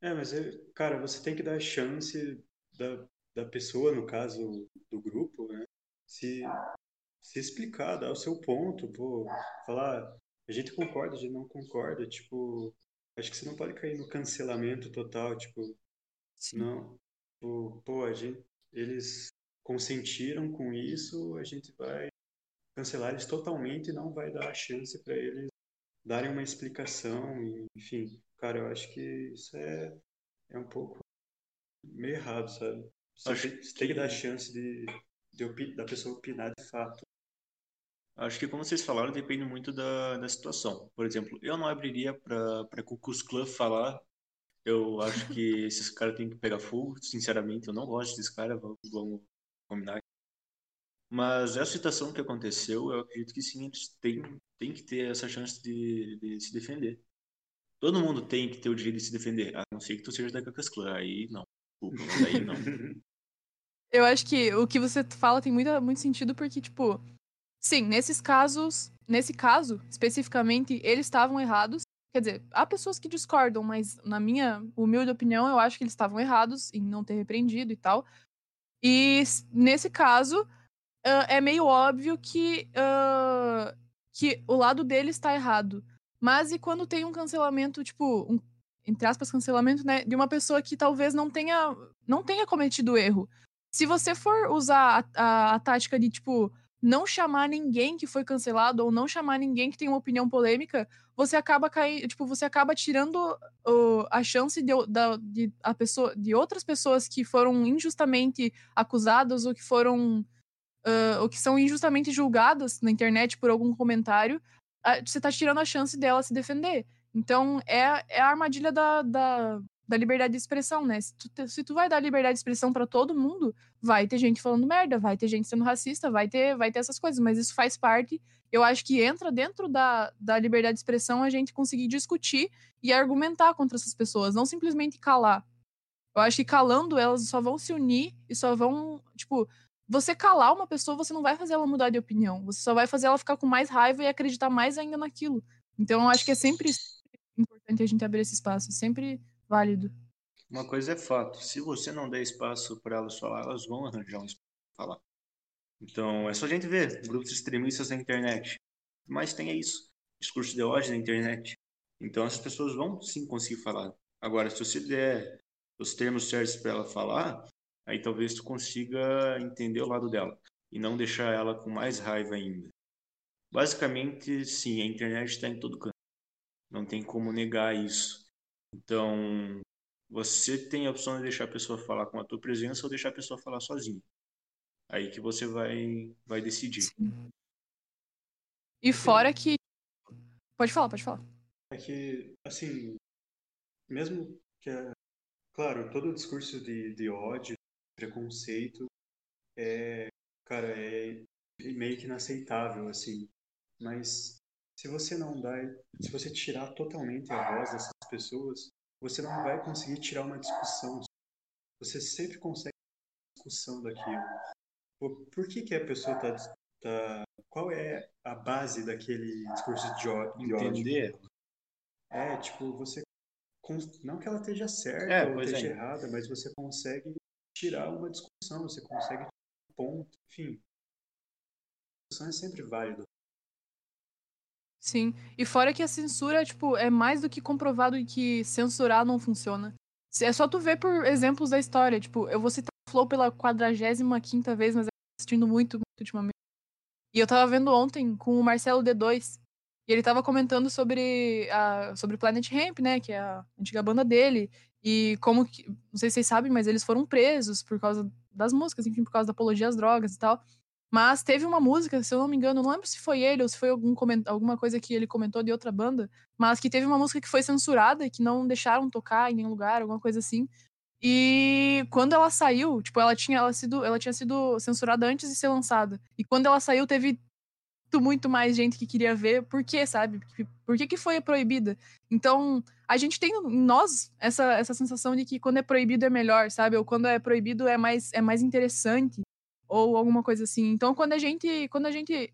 É, mas, é, cara, você tem que dar chance da, da pessoa, no caso do grupo, né? Se, se explicar, dar o seu ponto, pô, falar, a gente concorda, a gente não concorda, tipo, acho que você não pode cair no cancelamento total, tipo, não, tipo, pô, a gente, eles consentiram com isso, a gente vai cancelar eles totalmente e não vai dar a chance para eles darem uma explicação, e, enfim, cara, eu acho que isso é, é um pouco meio errado, sabe? Você, tem, você tem que que- dar chance de, de opi- da pessoa opinar de fato. Acho que, como vocês falaram, depende muito da, da situação. Por exemplo, eu não abriria para Ku Klux Klan falar. Eu acho que esses caras têm que pegar fogo. Sinceramente, eu não gosto desses caras. Vamos, vamos combinar. Mas essa situação que aconteceu, eu acredito que sim, eles têm, têm que ter essa chance de, de se defender. Todo mundo tem que ter o direito de se defender, a não ser que tu seja da Klux Klan. Aí não. Desculpa, mas aí não. Eu acho que o que você fala tem muito, muito sentido, porque, tipo, sim, nesses casos, nesse caso, especificamente, eles estavam errados. Quer dizer, há pessoas que discordam, mas na minha humilde opinião, eu acho que eles estavam errados em não ter repreendido e tal. E nesse caso, ah, é meio óbvio que, ah, que o lado dele está errado. Mas e quando tem um cancelamento, tipo, um, entre aspas, cancelamento, né, de uma pessoa que talvez não tenha, não tenha cometido erro? Se você for usar a, a, a tática de, tipo, não chamar ninguém que foi cancelado ou não chamar ninguém que tem uma opinião polêmica, você acaba caindo, tipo, você acaba tirando o- a chance de, da- de, a pessoa, de outras pessoas que foram injustamente acusadas ou que foram ah, ou que são injustamente julgadas na internet por algum comentário, ah, você tá tirando a chance dela se defender. Então, é, é a armadilha da, da, da liberdade de expressão, né? Se tu, se tu vai dar liberdade de expressão pra todo mundo, vai ter gente falando merda, vai ter gente sendo racista, vai ter, vai ter essas coisas, mas isso faz parte. Eu acho que entra dentro da, da liberdade de expressão a gente conseguir discutir e argumentar contra essas pessoas, não simplesmente calar. Eu acho que calando elas só vão se unir e só vão, tipo, você calar uma pessoa, você não vai fazer ela mudar de opinião. Você só vai fazer ela ficar com mais raiva e acreditar mais ainda naquilo. Então, eu acho que é sempre importante a gente abrir esse espaço, sempre válido. Uma coisa é fato, se você não der espaço para elas falar, elas vão arranjar um espaço para falar. Então, é só a gente ver grupos extremistas na internet. Mas tem é isso, discurso de ódio na internet. Então, essas pessoas vão sim conseguir falar. Agora, se você der os termos certos para ela falar, aí talvez tu consiga entender o lado dela e não deixar ela com mais raiva ainda. Basicamente, sim, a internet está em todo canto. Não tem como negar isso. Então, você tem a opção de deixar a pessoa falar com a tua presença ou deixar a pessoa falar sozinha. Aí que você vai, vai decidir. Sim. E fora que. Pode falar, pode falar. É que, assim, mesmo que, é, claro, todo o discurso de, de ódio, preconceito, é, cara, é meio que inaceitável, assim. Mas se você não dá, se você tirar totalmente a voz dessas pessoas, você não vai conseguir tirar uma discussão. Você sempre consegue discussão daquilo. Por que, que a pessoa está. Tá, qual é a base daquele discurso de ódio? Entender. É, tipo, você. Não que ela esteja certa é, ou esteja é. errada, mas você consegue tirar uma discussão, você consegue tirar um ponto, enfim. A discussão é sempre válida. Sim. E fora que a censura, tipo, é mais do que comprovado que censurar não funciona. É só tu ver por exemplos da história. Tipo, eu vou citar o Flow pela 45 vez, mas eu tô assistindo muito, muito ultimamente. E eu tava vendo ontem com o Marcelo D2. E ele tava comentando sobre a sobre Planet Ramp, né? Que é a antiga banda dele. E como que. Não sei se vocês sabem, mas eles foram presos por causa das músicas, enfim, por causa da apologia às drogas e tal. Mas teve uma música, se eu não me engano, não lembro se foi ele ou se foi algum alguma coisa que ele comentou de outra banda, mas que teve uma música que foi censurada que não deixaram tocar em nenhum lugar, alguma coisa assim. E quando ela saiu, tipo, ela tinha, ela, sido, ela tinha sido censurada antes de ser lançada. E quando ela saiu, teve muito mais gente que queria ver. Por quê, sabe? Por que, que foi proibida? Então, a gente tem em nós essa, essa sensação de que quando é proibido é melhor, sabe? Ou quando é proibido é mais, é mais interessante ou alguma coisa assim. Então, quando a gente, quando a gente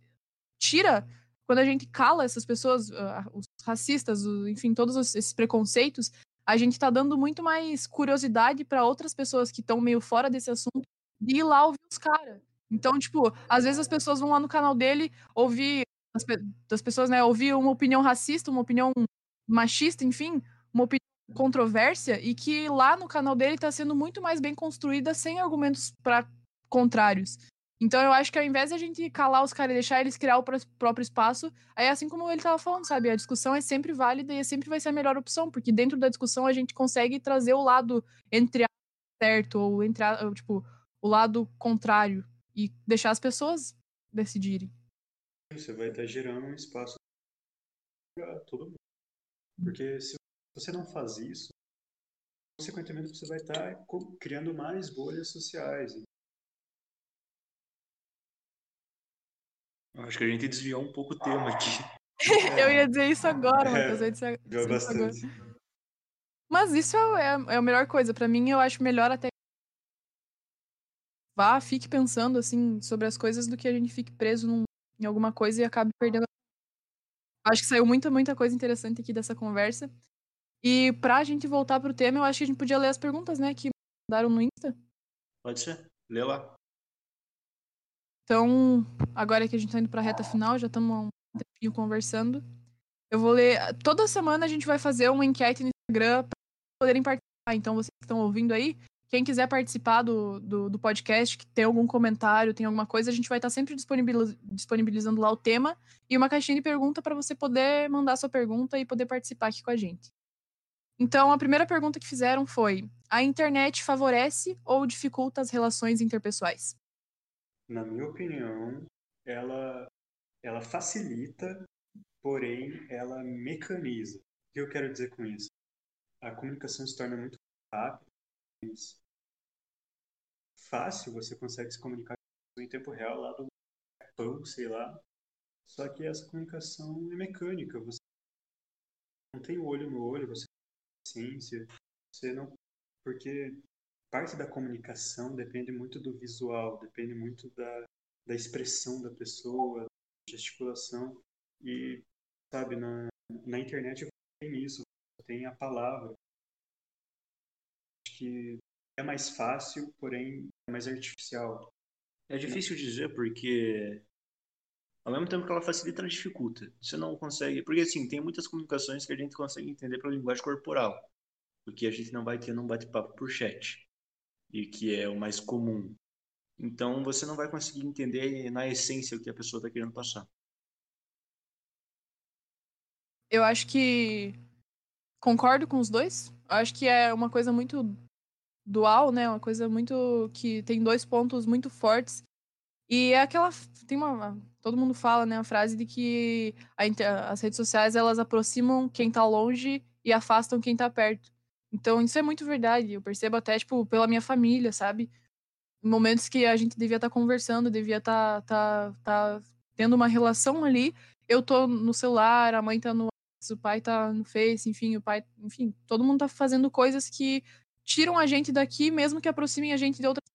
tira, quando a gente cala essas pessoas, uh, os racistas, enfim, todos esses preconceitos, a gente está dando muito mais curiosidade para outras pessoas que estão meio fora desse assunto de ir lá ouvir os caras. Então, tipo, às vezes as pessoas vão lá no canal dele ouvir as, das pessoas, né, ouvir uma opinião racista, uma opinião machista, enfim, uma opinião controvérsia e que lá no canal dele está sendo muito mais bem construída sem argumentos para contrários. Então eu acho que ao invés de a gente calar os caras e deixar eles criar o próprio espaço, aí assim como ele tava falando, sabe? A discussão é sempre válida e sempre vai ser a melhor opção, porque dentro da discussão a gente consegue trazer o lado entre a certo ou entre tipo, o lado contrário e deixar as pessoas decidirem. Você vai estar gerando um espaço para todo mundo. Porque se você não faz isso, consequentemente você vai estar criando mais bolhas sociais. Acho que a gente desviou um pouco o tema aqui. eu ia dizer isso agora, é, Matheus. Eu ia dizer, dizer bastante. Mas isso é, é, a melhor coisa. Para mim, eu acho melhor até vá, fique pensando assim sobre as coisas do que a gente fique preso num, em alguma coisa e acabe perdendo. Acho que saiu muita, muita coisa interessante aqui dessa conversa. E pra gente voltar pro tema, eu acho que a gente podia ler as perguntas, né, que mandaram no Insta. Pode ser. Lê lá. Então, agora que a gente tá indo pra reta final, já estamos um tempinho conversando. Eu vou ler. Toda semana a gente vai fazer uma enquete no Instagram para poderem participar. Então, vocês que estão ouvindo aí, quem quiser participar do, do, do, podcast, que tem algum comentário, tem alguma coisa, a gente vai estar tá sempre disponibiliz, disponibilizando lá o tema e uma caixinha de pergunta para você poder mandar sua pergunta e poder participar aqui com a gente. Então, a primeira pergunta que fizeram foi: a internet favorece ou dificulta as relações interpessoais? Na minha opinião, ela, ela facilita, porém ela mecaniza. O que eu quero dizer com isso? A comunicação se torna muito rápida, fácil, você consegue se comunicar em tempo real lá do Japão, sei lá. Só que essa comunicação é mecânica, você não tem olho no olho, você não tem ciência, você não porque parte da comunicação depende muito do visual, depende muito da, da expressão da pessoa, da gesticulação. E, sabe, na, na internet tem isso, tem a palavra. Acho que é mais fácil, porém é mais artificial. É difícil dizer porque ao mesmo tempo que ela facilita, ela dificulta. Você não consegue, porque assim, tem muitas comunicações que a gente consegue entender pela linguagem corporal, porque a gente não vai ter num bate-papo por chat, e que é o mais comum. Então você não vai conseguir entender na essência o que a pessoa está querendo passar. Eu acho que concordo com os dois. Eu acho que é uma coisa muito dual, né? Uma coisa muito que tem dois pontos muito fortes. E é aquela tem uma todo mundo fala, né, a frase de que a, as redes sociais elas aproximam quem tá longe e afastam quem tá perto. Então isso é muito verdade. Eu percebo até tipo pela minha família, sabe? Momentos que a gente devia estar tá conversando, devia estar tá, tá, tá tendo uma relação ali. Eu tô no celular, a mãe tá no o pai tá no Face, enfim, o pai, enfim, todo mundo tá fazendo coisas que tiram a gente daqui, mesmo que aproximem a gente de outras.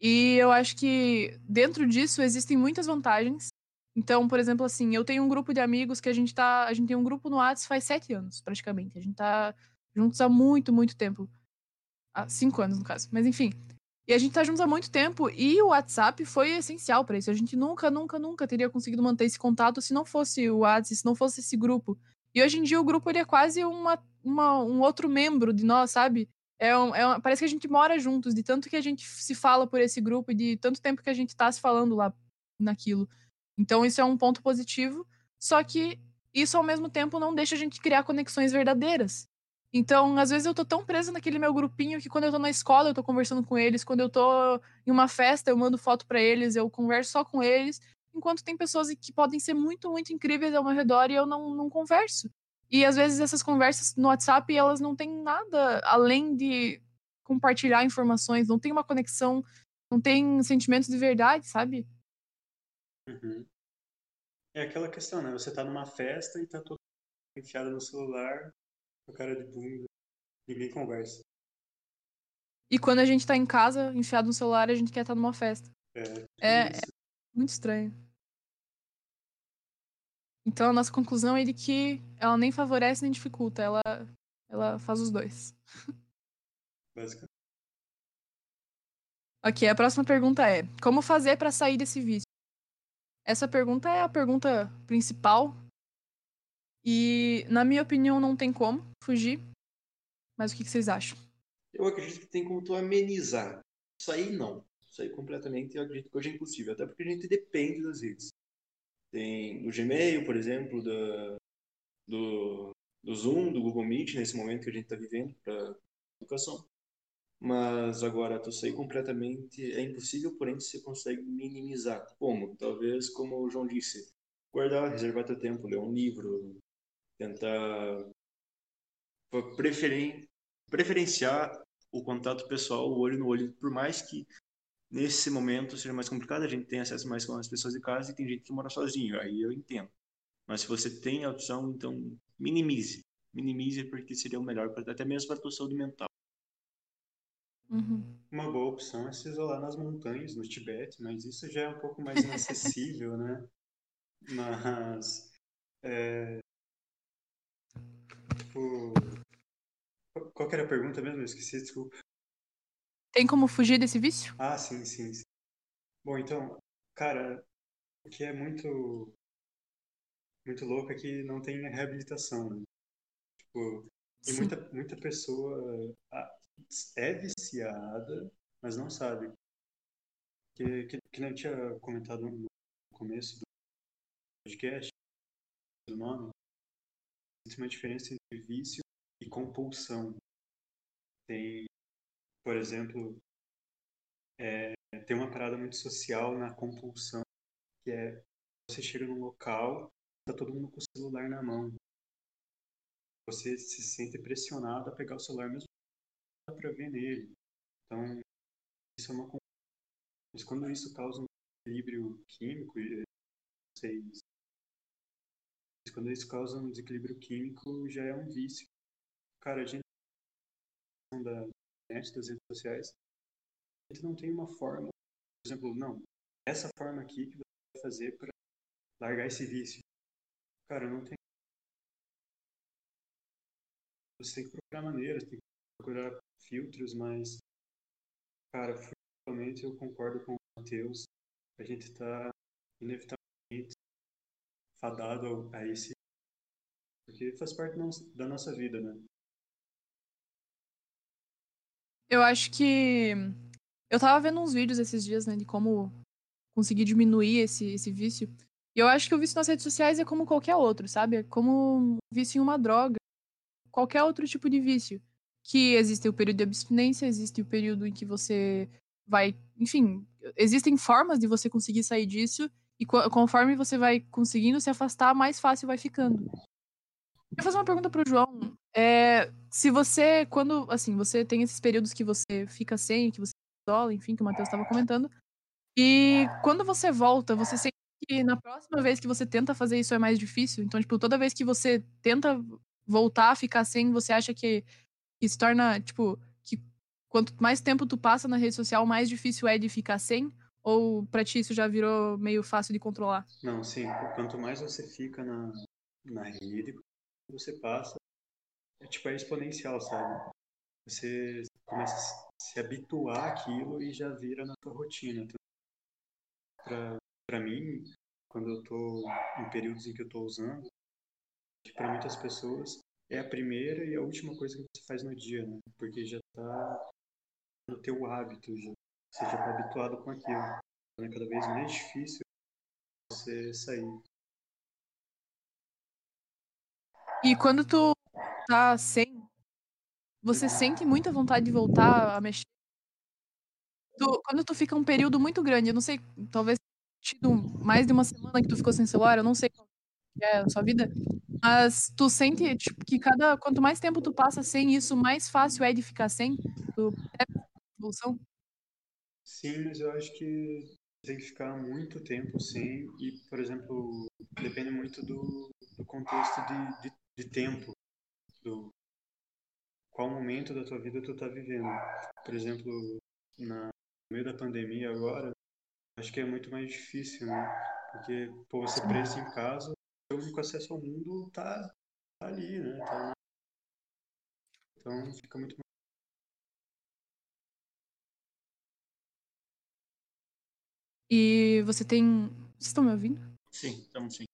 E eu acho que dentro disso existem muitas vantagens. Então, por exemplo, assim, eu tenho um grupo de amigos que a gente tá. A gente tem um grupo no WhatsApp faz sete anos, praticamente. A gente tá juntos há muito, muito tempo. Há cinco anos, no caso. Mas enfim. E a gente tá juntos há muito tempo e o WhatsApp foi essencial para isso. A gente nunca, nunca, nunca teria conseguido manter esse contato se não fosse o WhatsApp, se não fosse esse grupo. E hoje em dia o grupo ele é quase uma, uma um outro membro de nós, sabe? É um, é um, parece que a gente mora juntos, de tanto que a gente se fala por esse grupo e de tanto tempo que a gente tá se falando lá naquilo. Então isso é um ponto positivo, só que isso ao mesmo tempo não deixa a gente criar conexões verdadeiras. Então, às vezes eu tô tão presa naquele meu grupinho que quando eu tô na escola eu tô conversando com eles, quando eu tô em uma festa eu mando foto para eles, eu converso só com eles, enquanto tem pessoas que podem ser muito, muito incríveis ao meu redor e eu não, não converso. E às vezes essas conversas no WhatsApp elas não têm nada além de compartilhar informações, não tem uma conexão, não tem sentimentos de verdade, sabe? Uhum. É aquela questão, né? Você tá numa festa e tá todo enfiado no celular, com cara de bunda, ninguém conversa. E quando a gente tá em casa, enfiado no celular, a gente quer estar numa festa. É, É, é muito estranho. Então a nossa conclusão é de que ela nem favorece nem dificulta, ela, ela faz os dois. basicamente. Ok, a próxima pergunta é: Como fazer para sair desse vício? Essa pergunta é a pergunta principal. E, na minha opinião, não tem como fugir. Mas o que, que vocês acham? Eu acredito que tem como tu amenizar. Sair não. Sair completamente eu acredito que hoje é impossível. Até porque a gente depende das redes. Tem o Gmail, por exemplo, da, do, do Zoom, do Google Meet, nesse momento que a gente está vivendo para educação. Mas agora, tu sair completamente é impossível, porém você consegue minimizar. Como? Talvez, como o João disse, guardar, reservar teu tempo, ler um livro, tentar preferir, preferenciar o contato pessoal, o olho no olho, por mais que nesse momento seja mais complicado, a gente tem acesso mais com as pessoas de casa e tem gente que mora sozinho, aí eu entendo. Mas se você tem a opção, então minimize. Minimize porque seria o melhor, até mesmo para a tua saúde mental. Uhum. Uma boa opção é se isolar nas montanhas, no Tibete, mas isso já é um pouco mais inacessível, né? Mas. É... Tipo... Qual que era a pergunta mesmo? Eu esqueci, desculpa. Tem como fugir desse vício? Ah, sim, sim, sim. Bom, então, cara, o que é muito. Muito louco é que não tem reabilitação, né? Tipo, muita, muita pessoa ah, é viciada, mas não sabe. Que, que, que nem eu tinha comentado no começo do podcast, do nome, existe uma diferença entre vício e compulsão. Tem, por exemplo, é, tem uma parada muito social na compulsão, que é você chega num local, tá todo mundo com o celular na mão. Você se sente pressionado a pegar o celular mesmo para ver nele. Então, isso é uma mas quando isso causa um desequilíbrio químico, vocês quando isso causa um desequilíbrio químico, já é um vício. Cara, a gente da internet, das redes sociais, a gente não tem uma forma, por exemplo, não, essa forma aqui que você vai fazer para largar esse vício. Cara, não tem. Você tem que procurar maneiras, tem que procurar filtros, mas, cara, fundamentalmente eu concordo com a Mateus, a gente está fadado a esse porque faz parte da nossa vida, né? Eu acho que eu tava vendo uns vídeos esses dias, né, de como conseguir diminuir esse, esse vício. E eu acho que o vício nas redes sociais é como qualquer outro, sabe? É como um vício em uma droga, qualquer outro tipo de vício. Que existe o período de abstinência, existe o período em que você vai. Enfim, existem formas de você conseguir sair disso, e conforme você vai conseguindo se afastar, mais fácil vai ficando. Eu vou fazer uma pergunta pro João. É, se você, quando, assim, você tem esses períodos que você fica sem, que você isola, enfim, que o Matheus estava comentando, e quando você volta, você sente que na próxima vez que você tenta fazer isso é mais difícil? Então, tipo, toda vez que você tenta voltar a ficar sem, você acha que, que se torna, tipo, que quanto mais tempo tu passa na rede social, mais difícil é de ficar sem? Ou pra ti isso já virou meio fácil de controlar? Não, sim. Quanto mais você fica na, na rede, você passa, é tipo é exponencial, sabe? Você começa a se habituar àquilo e já vira na tua rotina. Então, para mim, quando eu tô em períodos em que eu tô usando, para muitas pessoas é a primeira e a última coisa que você faz no dia, né? Porque já tá no teu hábito, já, você já tá habituado com aquilo. É cada vez mais difícil você sair. E quando tu tá sem, você sente muita vontade de voltar a mexer? Tu, quando tu fica um período muito grande, eu não sei, talvez tido mais de uma semana que tu ficou sem celular, eu não sei qual é a sua vida, mas tu sente tipo, que cada quanto mais tempo tu passa sem isso, mais fácil é de ficar sem? Tu é evolução? Sim, mas eu acho que tem que ficar muito tempo sem e, por exemplo, depende muito do, do contexto de, de de tempo do qual momento da tua vida tu tá vivendo. Por exemplo, na, no meio da pandemia agora, acho que é muito mais difícil, né? Porque, pô, você preso em casa, o único acesso ao mundo tá, tá ali, né? Tá... Então fica muito E você tem. Vocês estão me ouvindo? Sim, estamos sim.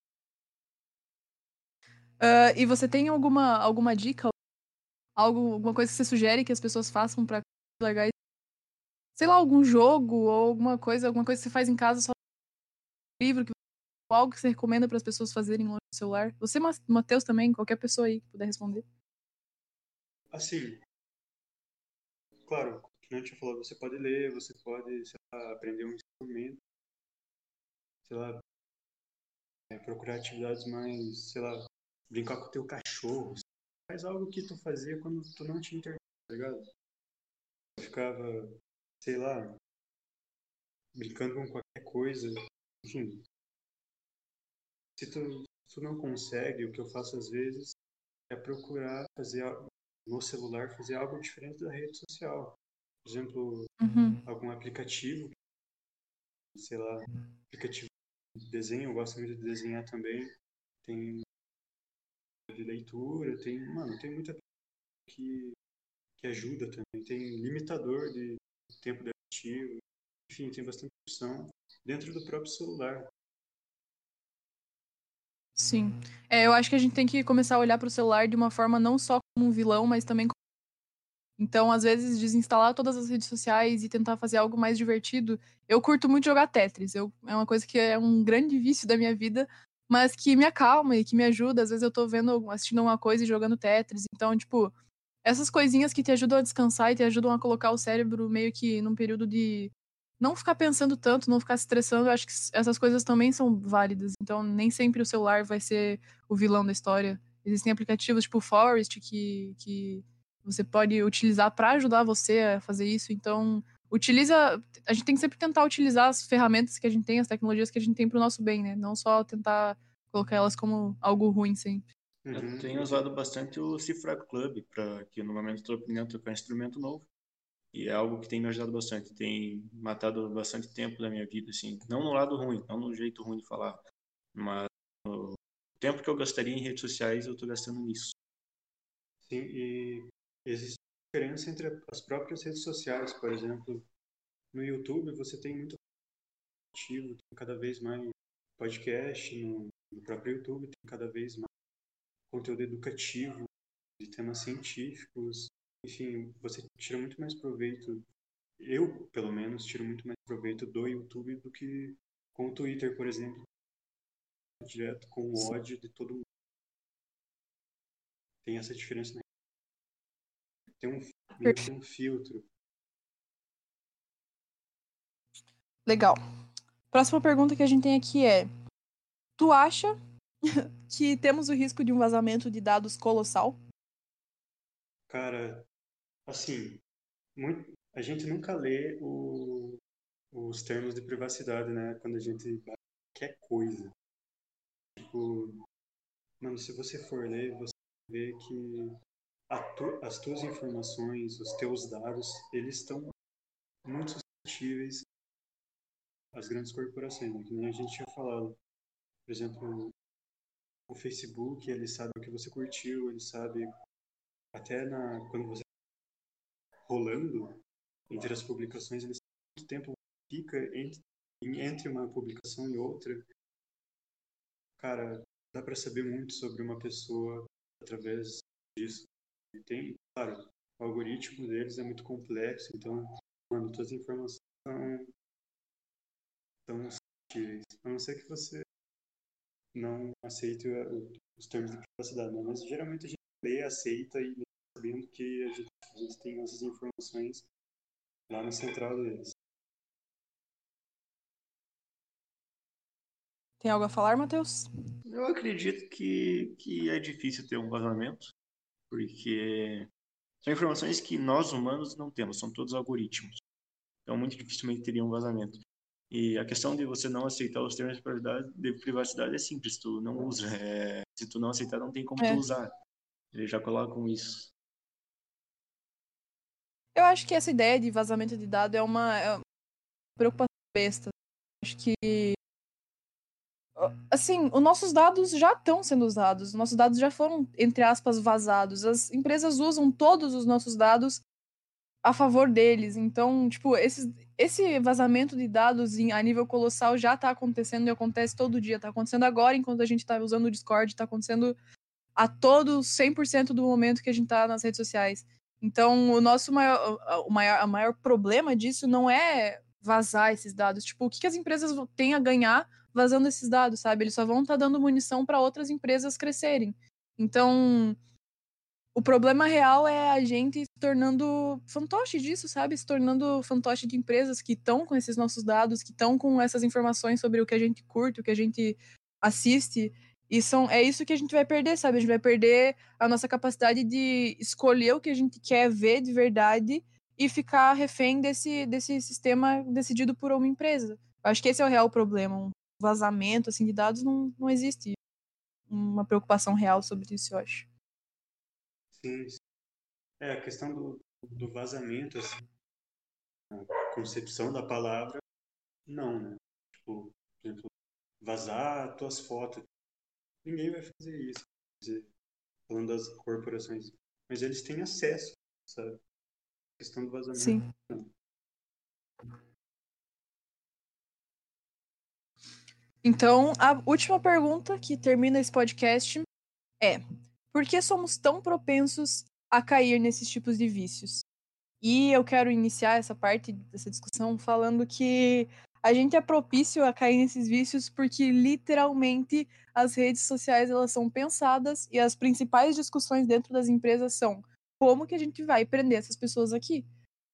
Uh, e você tem alguma, alguma dica, algo, alguma coisa que você sugere que as pessoas façam para largar sei lá, algum jogo ou alguma coisa, alguma coisa que você faz em casa só livro, que, algo que você recomenda para as pessoas fazerem longe do celular? Você, Matheus, também, qualquer pessoa aí que puder responder. Assim, claro, que a gente falou, você pode ler, você pode lá, aprender um instrumento, sei lá, é, procurar atividades mais, sei lá, brincar com o teu cachorro. Faz algo que tu fazia quando tu não tinha internet, tá ligado? Eu ficava, sei lá, brincando com qualquer coisa. Enfim. Se tu, tu não consegue, o que eu faço às vezes é procurar fazer no celular fazer algo diferente da rede social. Por exemplo, uhum. algum aplicativo, sei lá, aplicativo de desenho, eu gosto muito de desenhar também. Tem de leitura, tem, mano, tem muita que, que ajuda também. Tem limitador de tempo de ativo, enfim, tem bastante opção dentro do próprio celular. Sim. É, eu acho que a gente tem que começar a olhar para o celular de uma forma não só como um vilão, mas também como... Então, às vezes, desinstalar todas as redes sociais e tentar fazer algo mais divertido. Eu curto muito jogar Tetris. Eu, é uma coisa que é um grande vício da minha vida, mas que me acalma e que me ajuda. Às vezes eu tô vendo, assistindo uma coisa e jogando Tetris. Então, tipo, essas coisinhas que te ajudam a descansar e te ajudam a colocar o cérebro meio que num período de não ficar pensando tanto, não ficar se estressando, eu acho que essas coisas também são válidas. Então, nem sempre o celular vai ser o vilão da história. Existem aplicativos tipo Forest que, que você pode utilizar para ajudar você a fazer isso. Então, utiliza. A gente tem que sempre tentar utilizar as ferramentas que a gente tem, as tecnologias que a gente tem para o nosso bem, né? Não só tentar colocar elas como algo ruim sempre. Eu uhum. tenho usado bastante o Cifra Club, para que no momento estou aprendendo a tocar um instrumento novo. E é algo que tem me ajudado bastante. Tem matado bastante tempo da minha vida, assim. Não no lado ruim, não no jeito ruim de falar. Mas o tempo que eu gastaria em redes sociais, eu estou gastando nisso. Sim, e existe diferença entre as próprias redes sociais, por exemplo, no YouTube você tem muita ativo, tem cada vez mais podcast no, no próprio YouTube, tem cada vez mais conteúdo educativo de temas científicos. Enfim, você tira muito mais proveito, eu, pelo menos, tiro muito mais proveito do YouTube do que com o Twitter, por exemplo, direto com o ódio de todo mundo. Tem essa diferença, né? Tem um, tem um filtro. Legal. Próxima pergunta que a gente tem aqui é: Tu acha que temos o risco de um vazamento de dados colossal? Cara, assim, muito, a gente nunca lê o, os termos de privacidade, né? Quando a gente qualquer coisa. Tipo, mano, se você for ler, você vê que tu, as tuas informações, os teus dados, eles estão muito suscetíveis às grandes corporações, né? nem a gente tinha falado. Por exemplo, o Facebook, ele sabe o que você curtiu, ele sabe até na quando você rolando entre as publicações, ele sabe quanto tempo fica entre, entre uma publicação e outra. Cara, dá para saber muito sobre uma pessoa através disso. E tem, claro, o algoritmo deles é muito complexo, então, mano, todas as informações são, são suscetíveis. A não ser que você não aceite os termos de privacidade, né? mas geralmente a gente lê, aceita e sabendo que a gente, a gente tem essas informações lá na central deles. Tem algo a falar, Matheus? Eu acredito que, que é difícil ter um vazamento, porque são informações que nós humanos não temos, são todos algoritmos. Então, muito dificilmente teria um vazamento. E a questão de você não aceitar os termos de privacidade, de privacidade é simples, tu não usa. É, se tu não aceitar, não tem como é. tu usar. Eles já colocam isso. Eu acho que essa ideia de vazamento de dados é uma, é uma preocupação besta. Acho que assim, os nossos dados já estão sendo usados, os nossos dados já foram, entre aspas, vazados. As empresas usam todos os nossos dados a favor deles. Então, tipo, esses, esse vazamento de dados em, a nível colossal já está acontecendo e acontece todo dia. Está acontecendo agora, enquanto a gente está usando o Discord, está acontecendo a todo 100% do momento que a gente está nas redes sociais. Então, o nosso maior, o maior, o maior problema disso não é vazar esses dados. Tipo, o que, que as empresas têm a ganhar vazando esses dados, sabe? Eles só vão estar tá dando munição para outras empresas crescerem. Então, o problema real é a gente se tornando fantoche disso, sabe? Se tornando fantoche de empresas que estão com esses nossos dados, que estão com essas informações sobre o que a gente curte, o que a gente assiste. E são, é isso que a gente vai perder, sabe? A gente vai perder a nossa capacidade de escolher o que a gente quer ver de verdade e ficar refém desse, desse sistema decidido por uma empresa. Acho que esse é o real problema. Um vazamento assim, de dados não, não existe uma preocupação real sobre isso, eu acho. Sim. É, a questão do, do vazamento, assim, a concepção da palavra, não, né? Tipo, por exemplo, vazar tuas fotos. Ninguém vai fazer isso, dizer, falando das corporações. Mas eles têm acesso, sabe? A questão do vazamento. Sim. Não. Então, a última pergunta que termina esse podcast é: por que somos tão propensos a cair nesses tipos de vícios? E eu quero iniciar essa parte dessa discussão falando que a gente é propício a cair nesses vícios porque literalmente as redes sociais elas são pensadas e as principais discussões dentro das empresas são como que a gente vai prender essas pessoas aqui?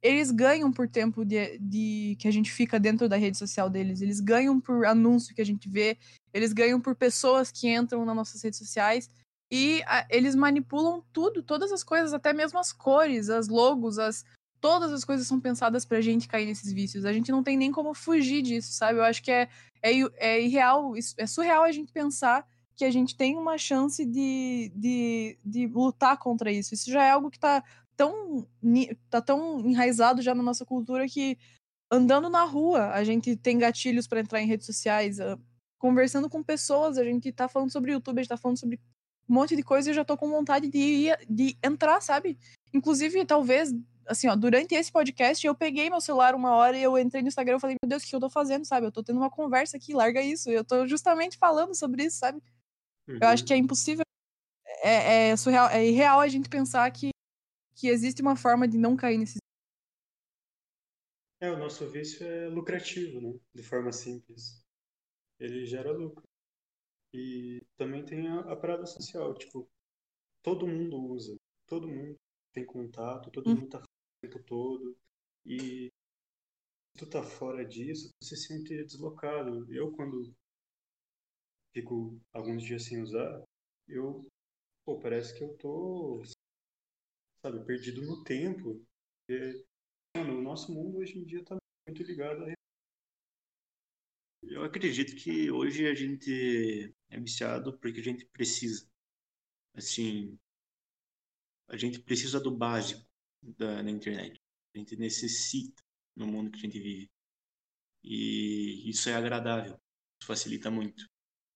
Eles ganham por tempo de, de que a gente fica dentro da rede social deles, eles ganham por anúncio que a gente vê, eles ganham por pessoas que entram nas nossas redes sociais e a, eles manipulam tudo, todas as coisas, até mesmo as cores, as logos, as todas as coisas são pensadas pra gente cair nesses vícios. A gente não tem nem como fugir disso, sabe? Eu acho que é, é, é irreal, é surreal a gente pensar que a gente tem uma chance de, de, de lutar contra isso. Isso já é algo que tá tão, tá tão enraizado já na nossa cultura que andando na rua a gente tem gatilhos para entrar em redes sociais. Conversando com pessoas, a gente tá falando sobre YouTube, a gente tá falando sobre um monte de coisa e eu já tô com vontade de ir, de entrar, sabe? Inclusive, talvez assim, ó, durante esse podcast, eu peguei meu celular uma hora e eu entrei no Instagram e falei, meu Deus, o que eu tô fazendo, sabe? Eu tô tendo uma conversa aqui, larga isso. Eu tô justamente falando sobre isso, sabe? Uhum. Eu acho uhum. que é impossível, é, é, surreal, é irreal a gente pensar que, que existe uma forma de não cair nesses. É, o nosso vício é lucrativo, né? De forma simples. Ele gera lucro. E também tem a, a parada social, tipo, todo mundo usa, todo mundo tem contato, todo hum. mundo tá o tempo todo. E se tu tá fora disso, você se sente deslocado. Eu, quando fico alguns dias sem usar, eu, pô, parece que eu tô, sabe, perdido no tempo. E, mano, o nosso mundo hoje em dia tá muito ligado a eu acredito que hoje a gente é viciado porque a gente precisa. Assim, a gente precisa do básico da, na internet. A gente necessita no mundo que a gente vive. E isso é agradável, isso facilita muito.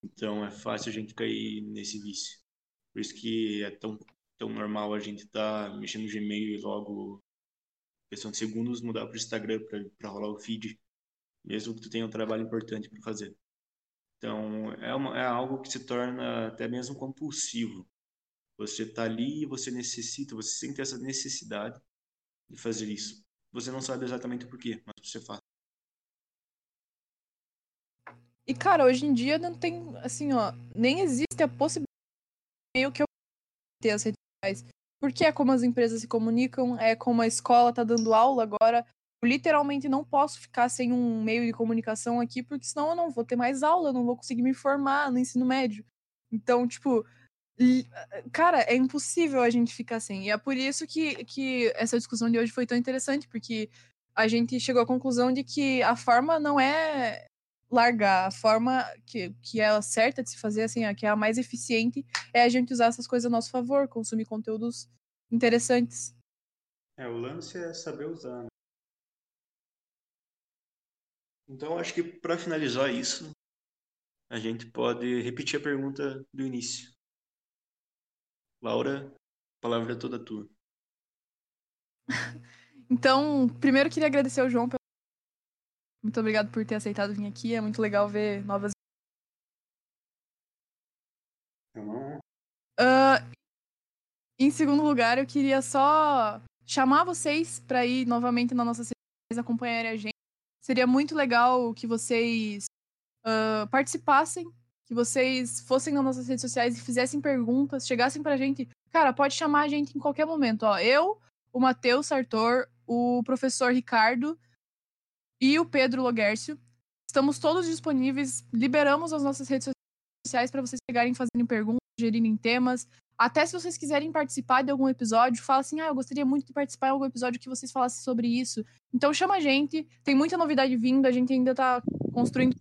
Então é fácil a gente cair nesse vício. Por isso que é tão, tão normal a gente tá mexendo no Gmail e logo, questão de segundos, mudar para o Instagram para rolar o feed, mesmo que tu tenha um trabalho importante para fazer. Então é, uma, é algo que se torna até mesmo compulsivo. Você está ali e você necessita, você sente essa necessidade de fazer isso. Você não sabe exatamente o porquê, mas você faz. E, cara, hoje em dia não tem, assim, ó, nem existe a possibilidade meio que eu ter as redes Porque é como as empresas se comunicam, é como a escola tá dando aula agora. Eu literalmente não posso ficar sem um meio de comunicação aqui, porque senão eu não vou ter mais aula, eu não vou conseguir me formar no ensino médio. Então, tipo, Cara, é impossível a gente ficar sem. E é por isso que, que essa discussão de hoje foi tão interessante, porque a gente chegou à conclusão de que a forma não é largar, a forma que, que é a certa de se fazer, assim, a que é a mais eficiente, é a gente usar essas coisas a nosso favor, consumir conteúdos interessantes. É, o lance é saber usar. Né? Então, acho que para finalizar isso, a gente pode repetir a pergunta do início. Laura, a palavra é toda tua. então, primeiro queria agradecer ao João. Muito obrigado por ter aceitado vir aqui. É muito legal ver novas. Uh, em segundo lugar, eu queria só chamar vocês para ir novamente na nossa redes acompanharem a gente. Seria muito legal que vocês uh, participassem que vocês fossem nas nossas redes sociais e fizessem perguntas, chegassem pra gente. Cara, pode chamar a gente em qualquer momento, ó. Eu, o Matheus Sartor, o professor Ricardo e o Pedro Loguércio. Estamos todos disponíveis, liberamos as nossas redes sociais para vocês pegarem fazendo perguntas, sugerirem temas. Até se vocês quiserem participar de algum episódio, fala assim: ah, eu gostaria muito de participar em algum episódio que vocês falassem sobre isso. Então chama a gente, tem muita novidade vindo, a gente ainda tá construindo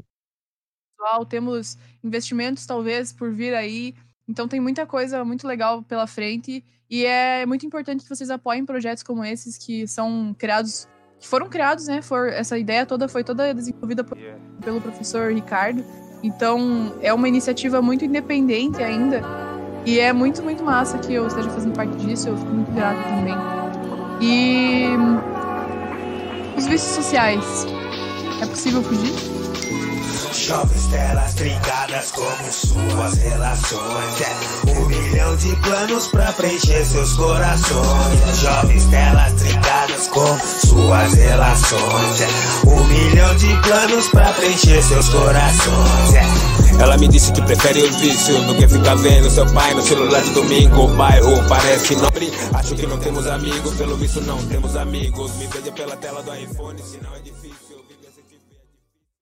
pessoal, temos investimentos talvez por vir aí. Então tem muita coisa muito legal pela frente e é muito importante que vocês apoiem projetos como esses que são criados, que foram criados, né? For, essa ideia toda foi toda desenvolvida por, pelo professor Ricardo. Então é uma iniciativa muito independente ainda e é muito muito massa que eu esteja fazendo parte disso. Eu fico muito grata também. E os vícios sociais, é possível fugir? Jovens telas trincadas como suas relações. É um milhão de planos pra preencher seus corações. Jovens telas trincadas como suas relações. É um milhão de planos pra preencher seus corações. É. Ela me disse que prefere o vício do que ficar vendo seu pai no celular de domingo. O bairro parece nobre. Acho que não temos amigos, pelo visto não temos amigos. Me veja pela tela do iPhone, senão é difícil.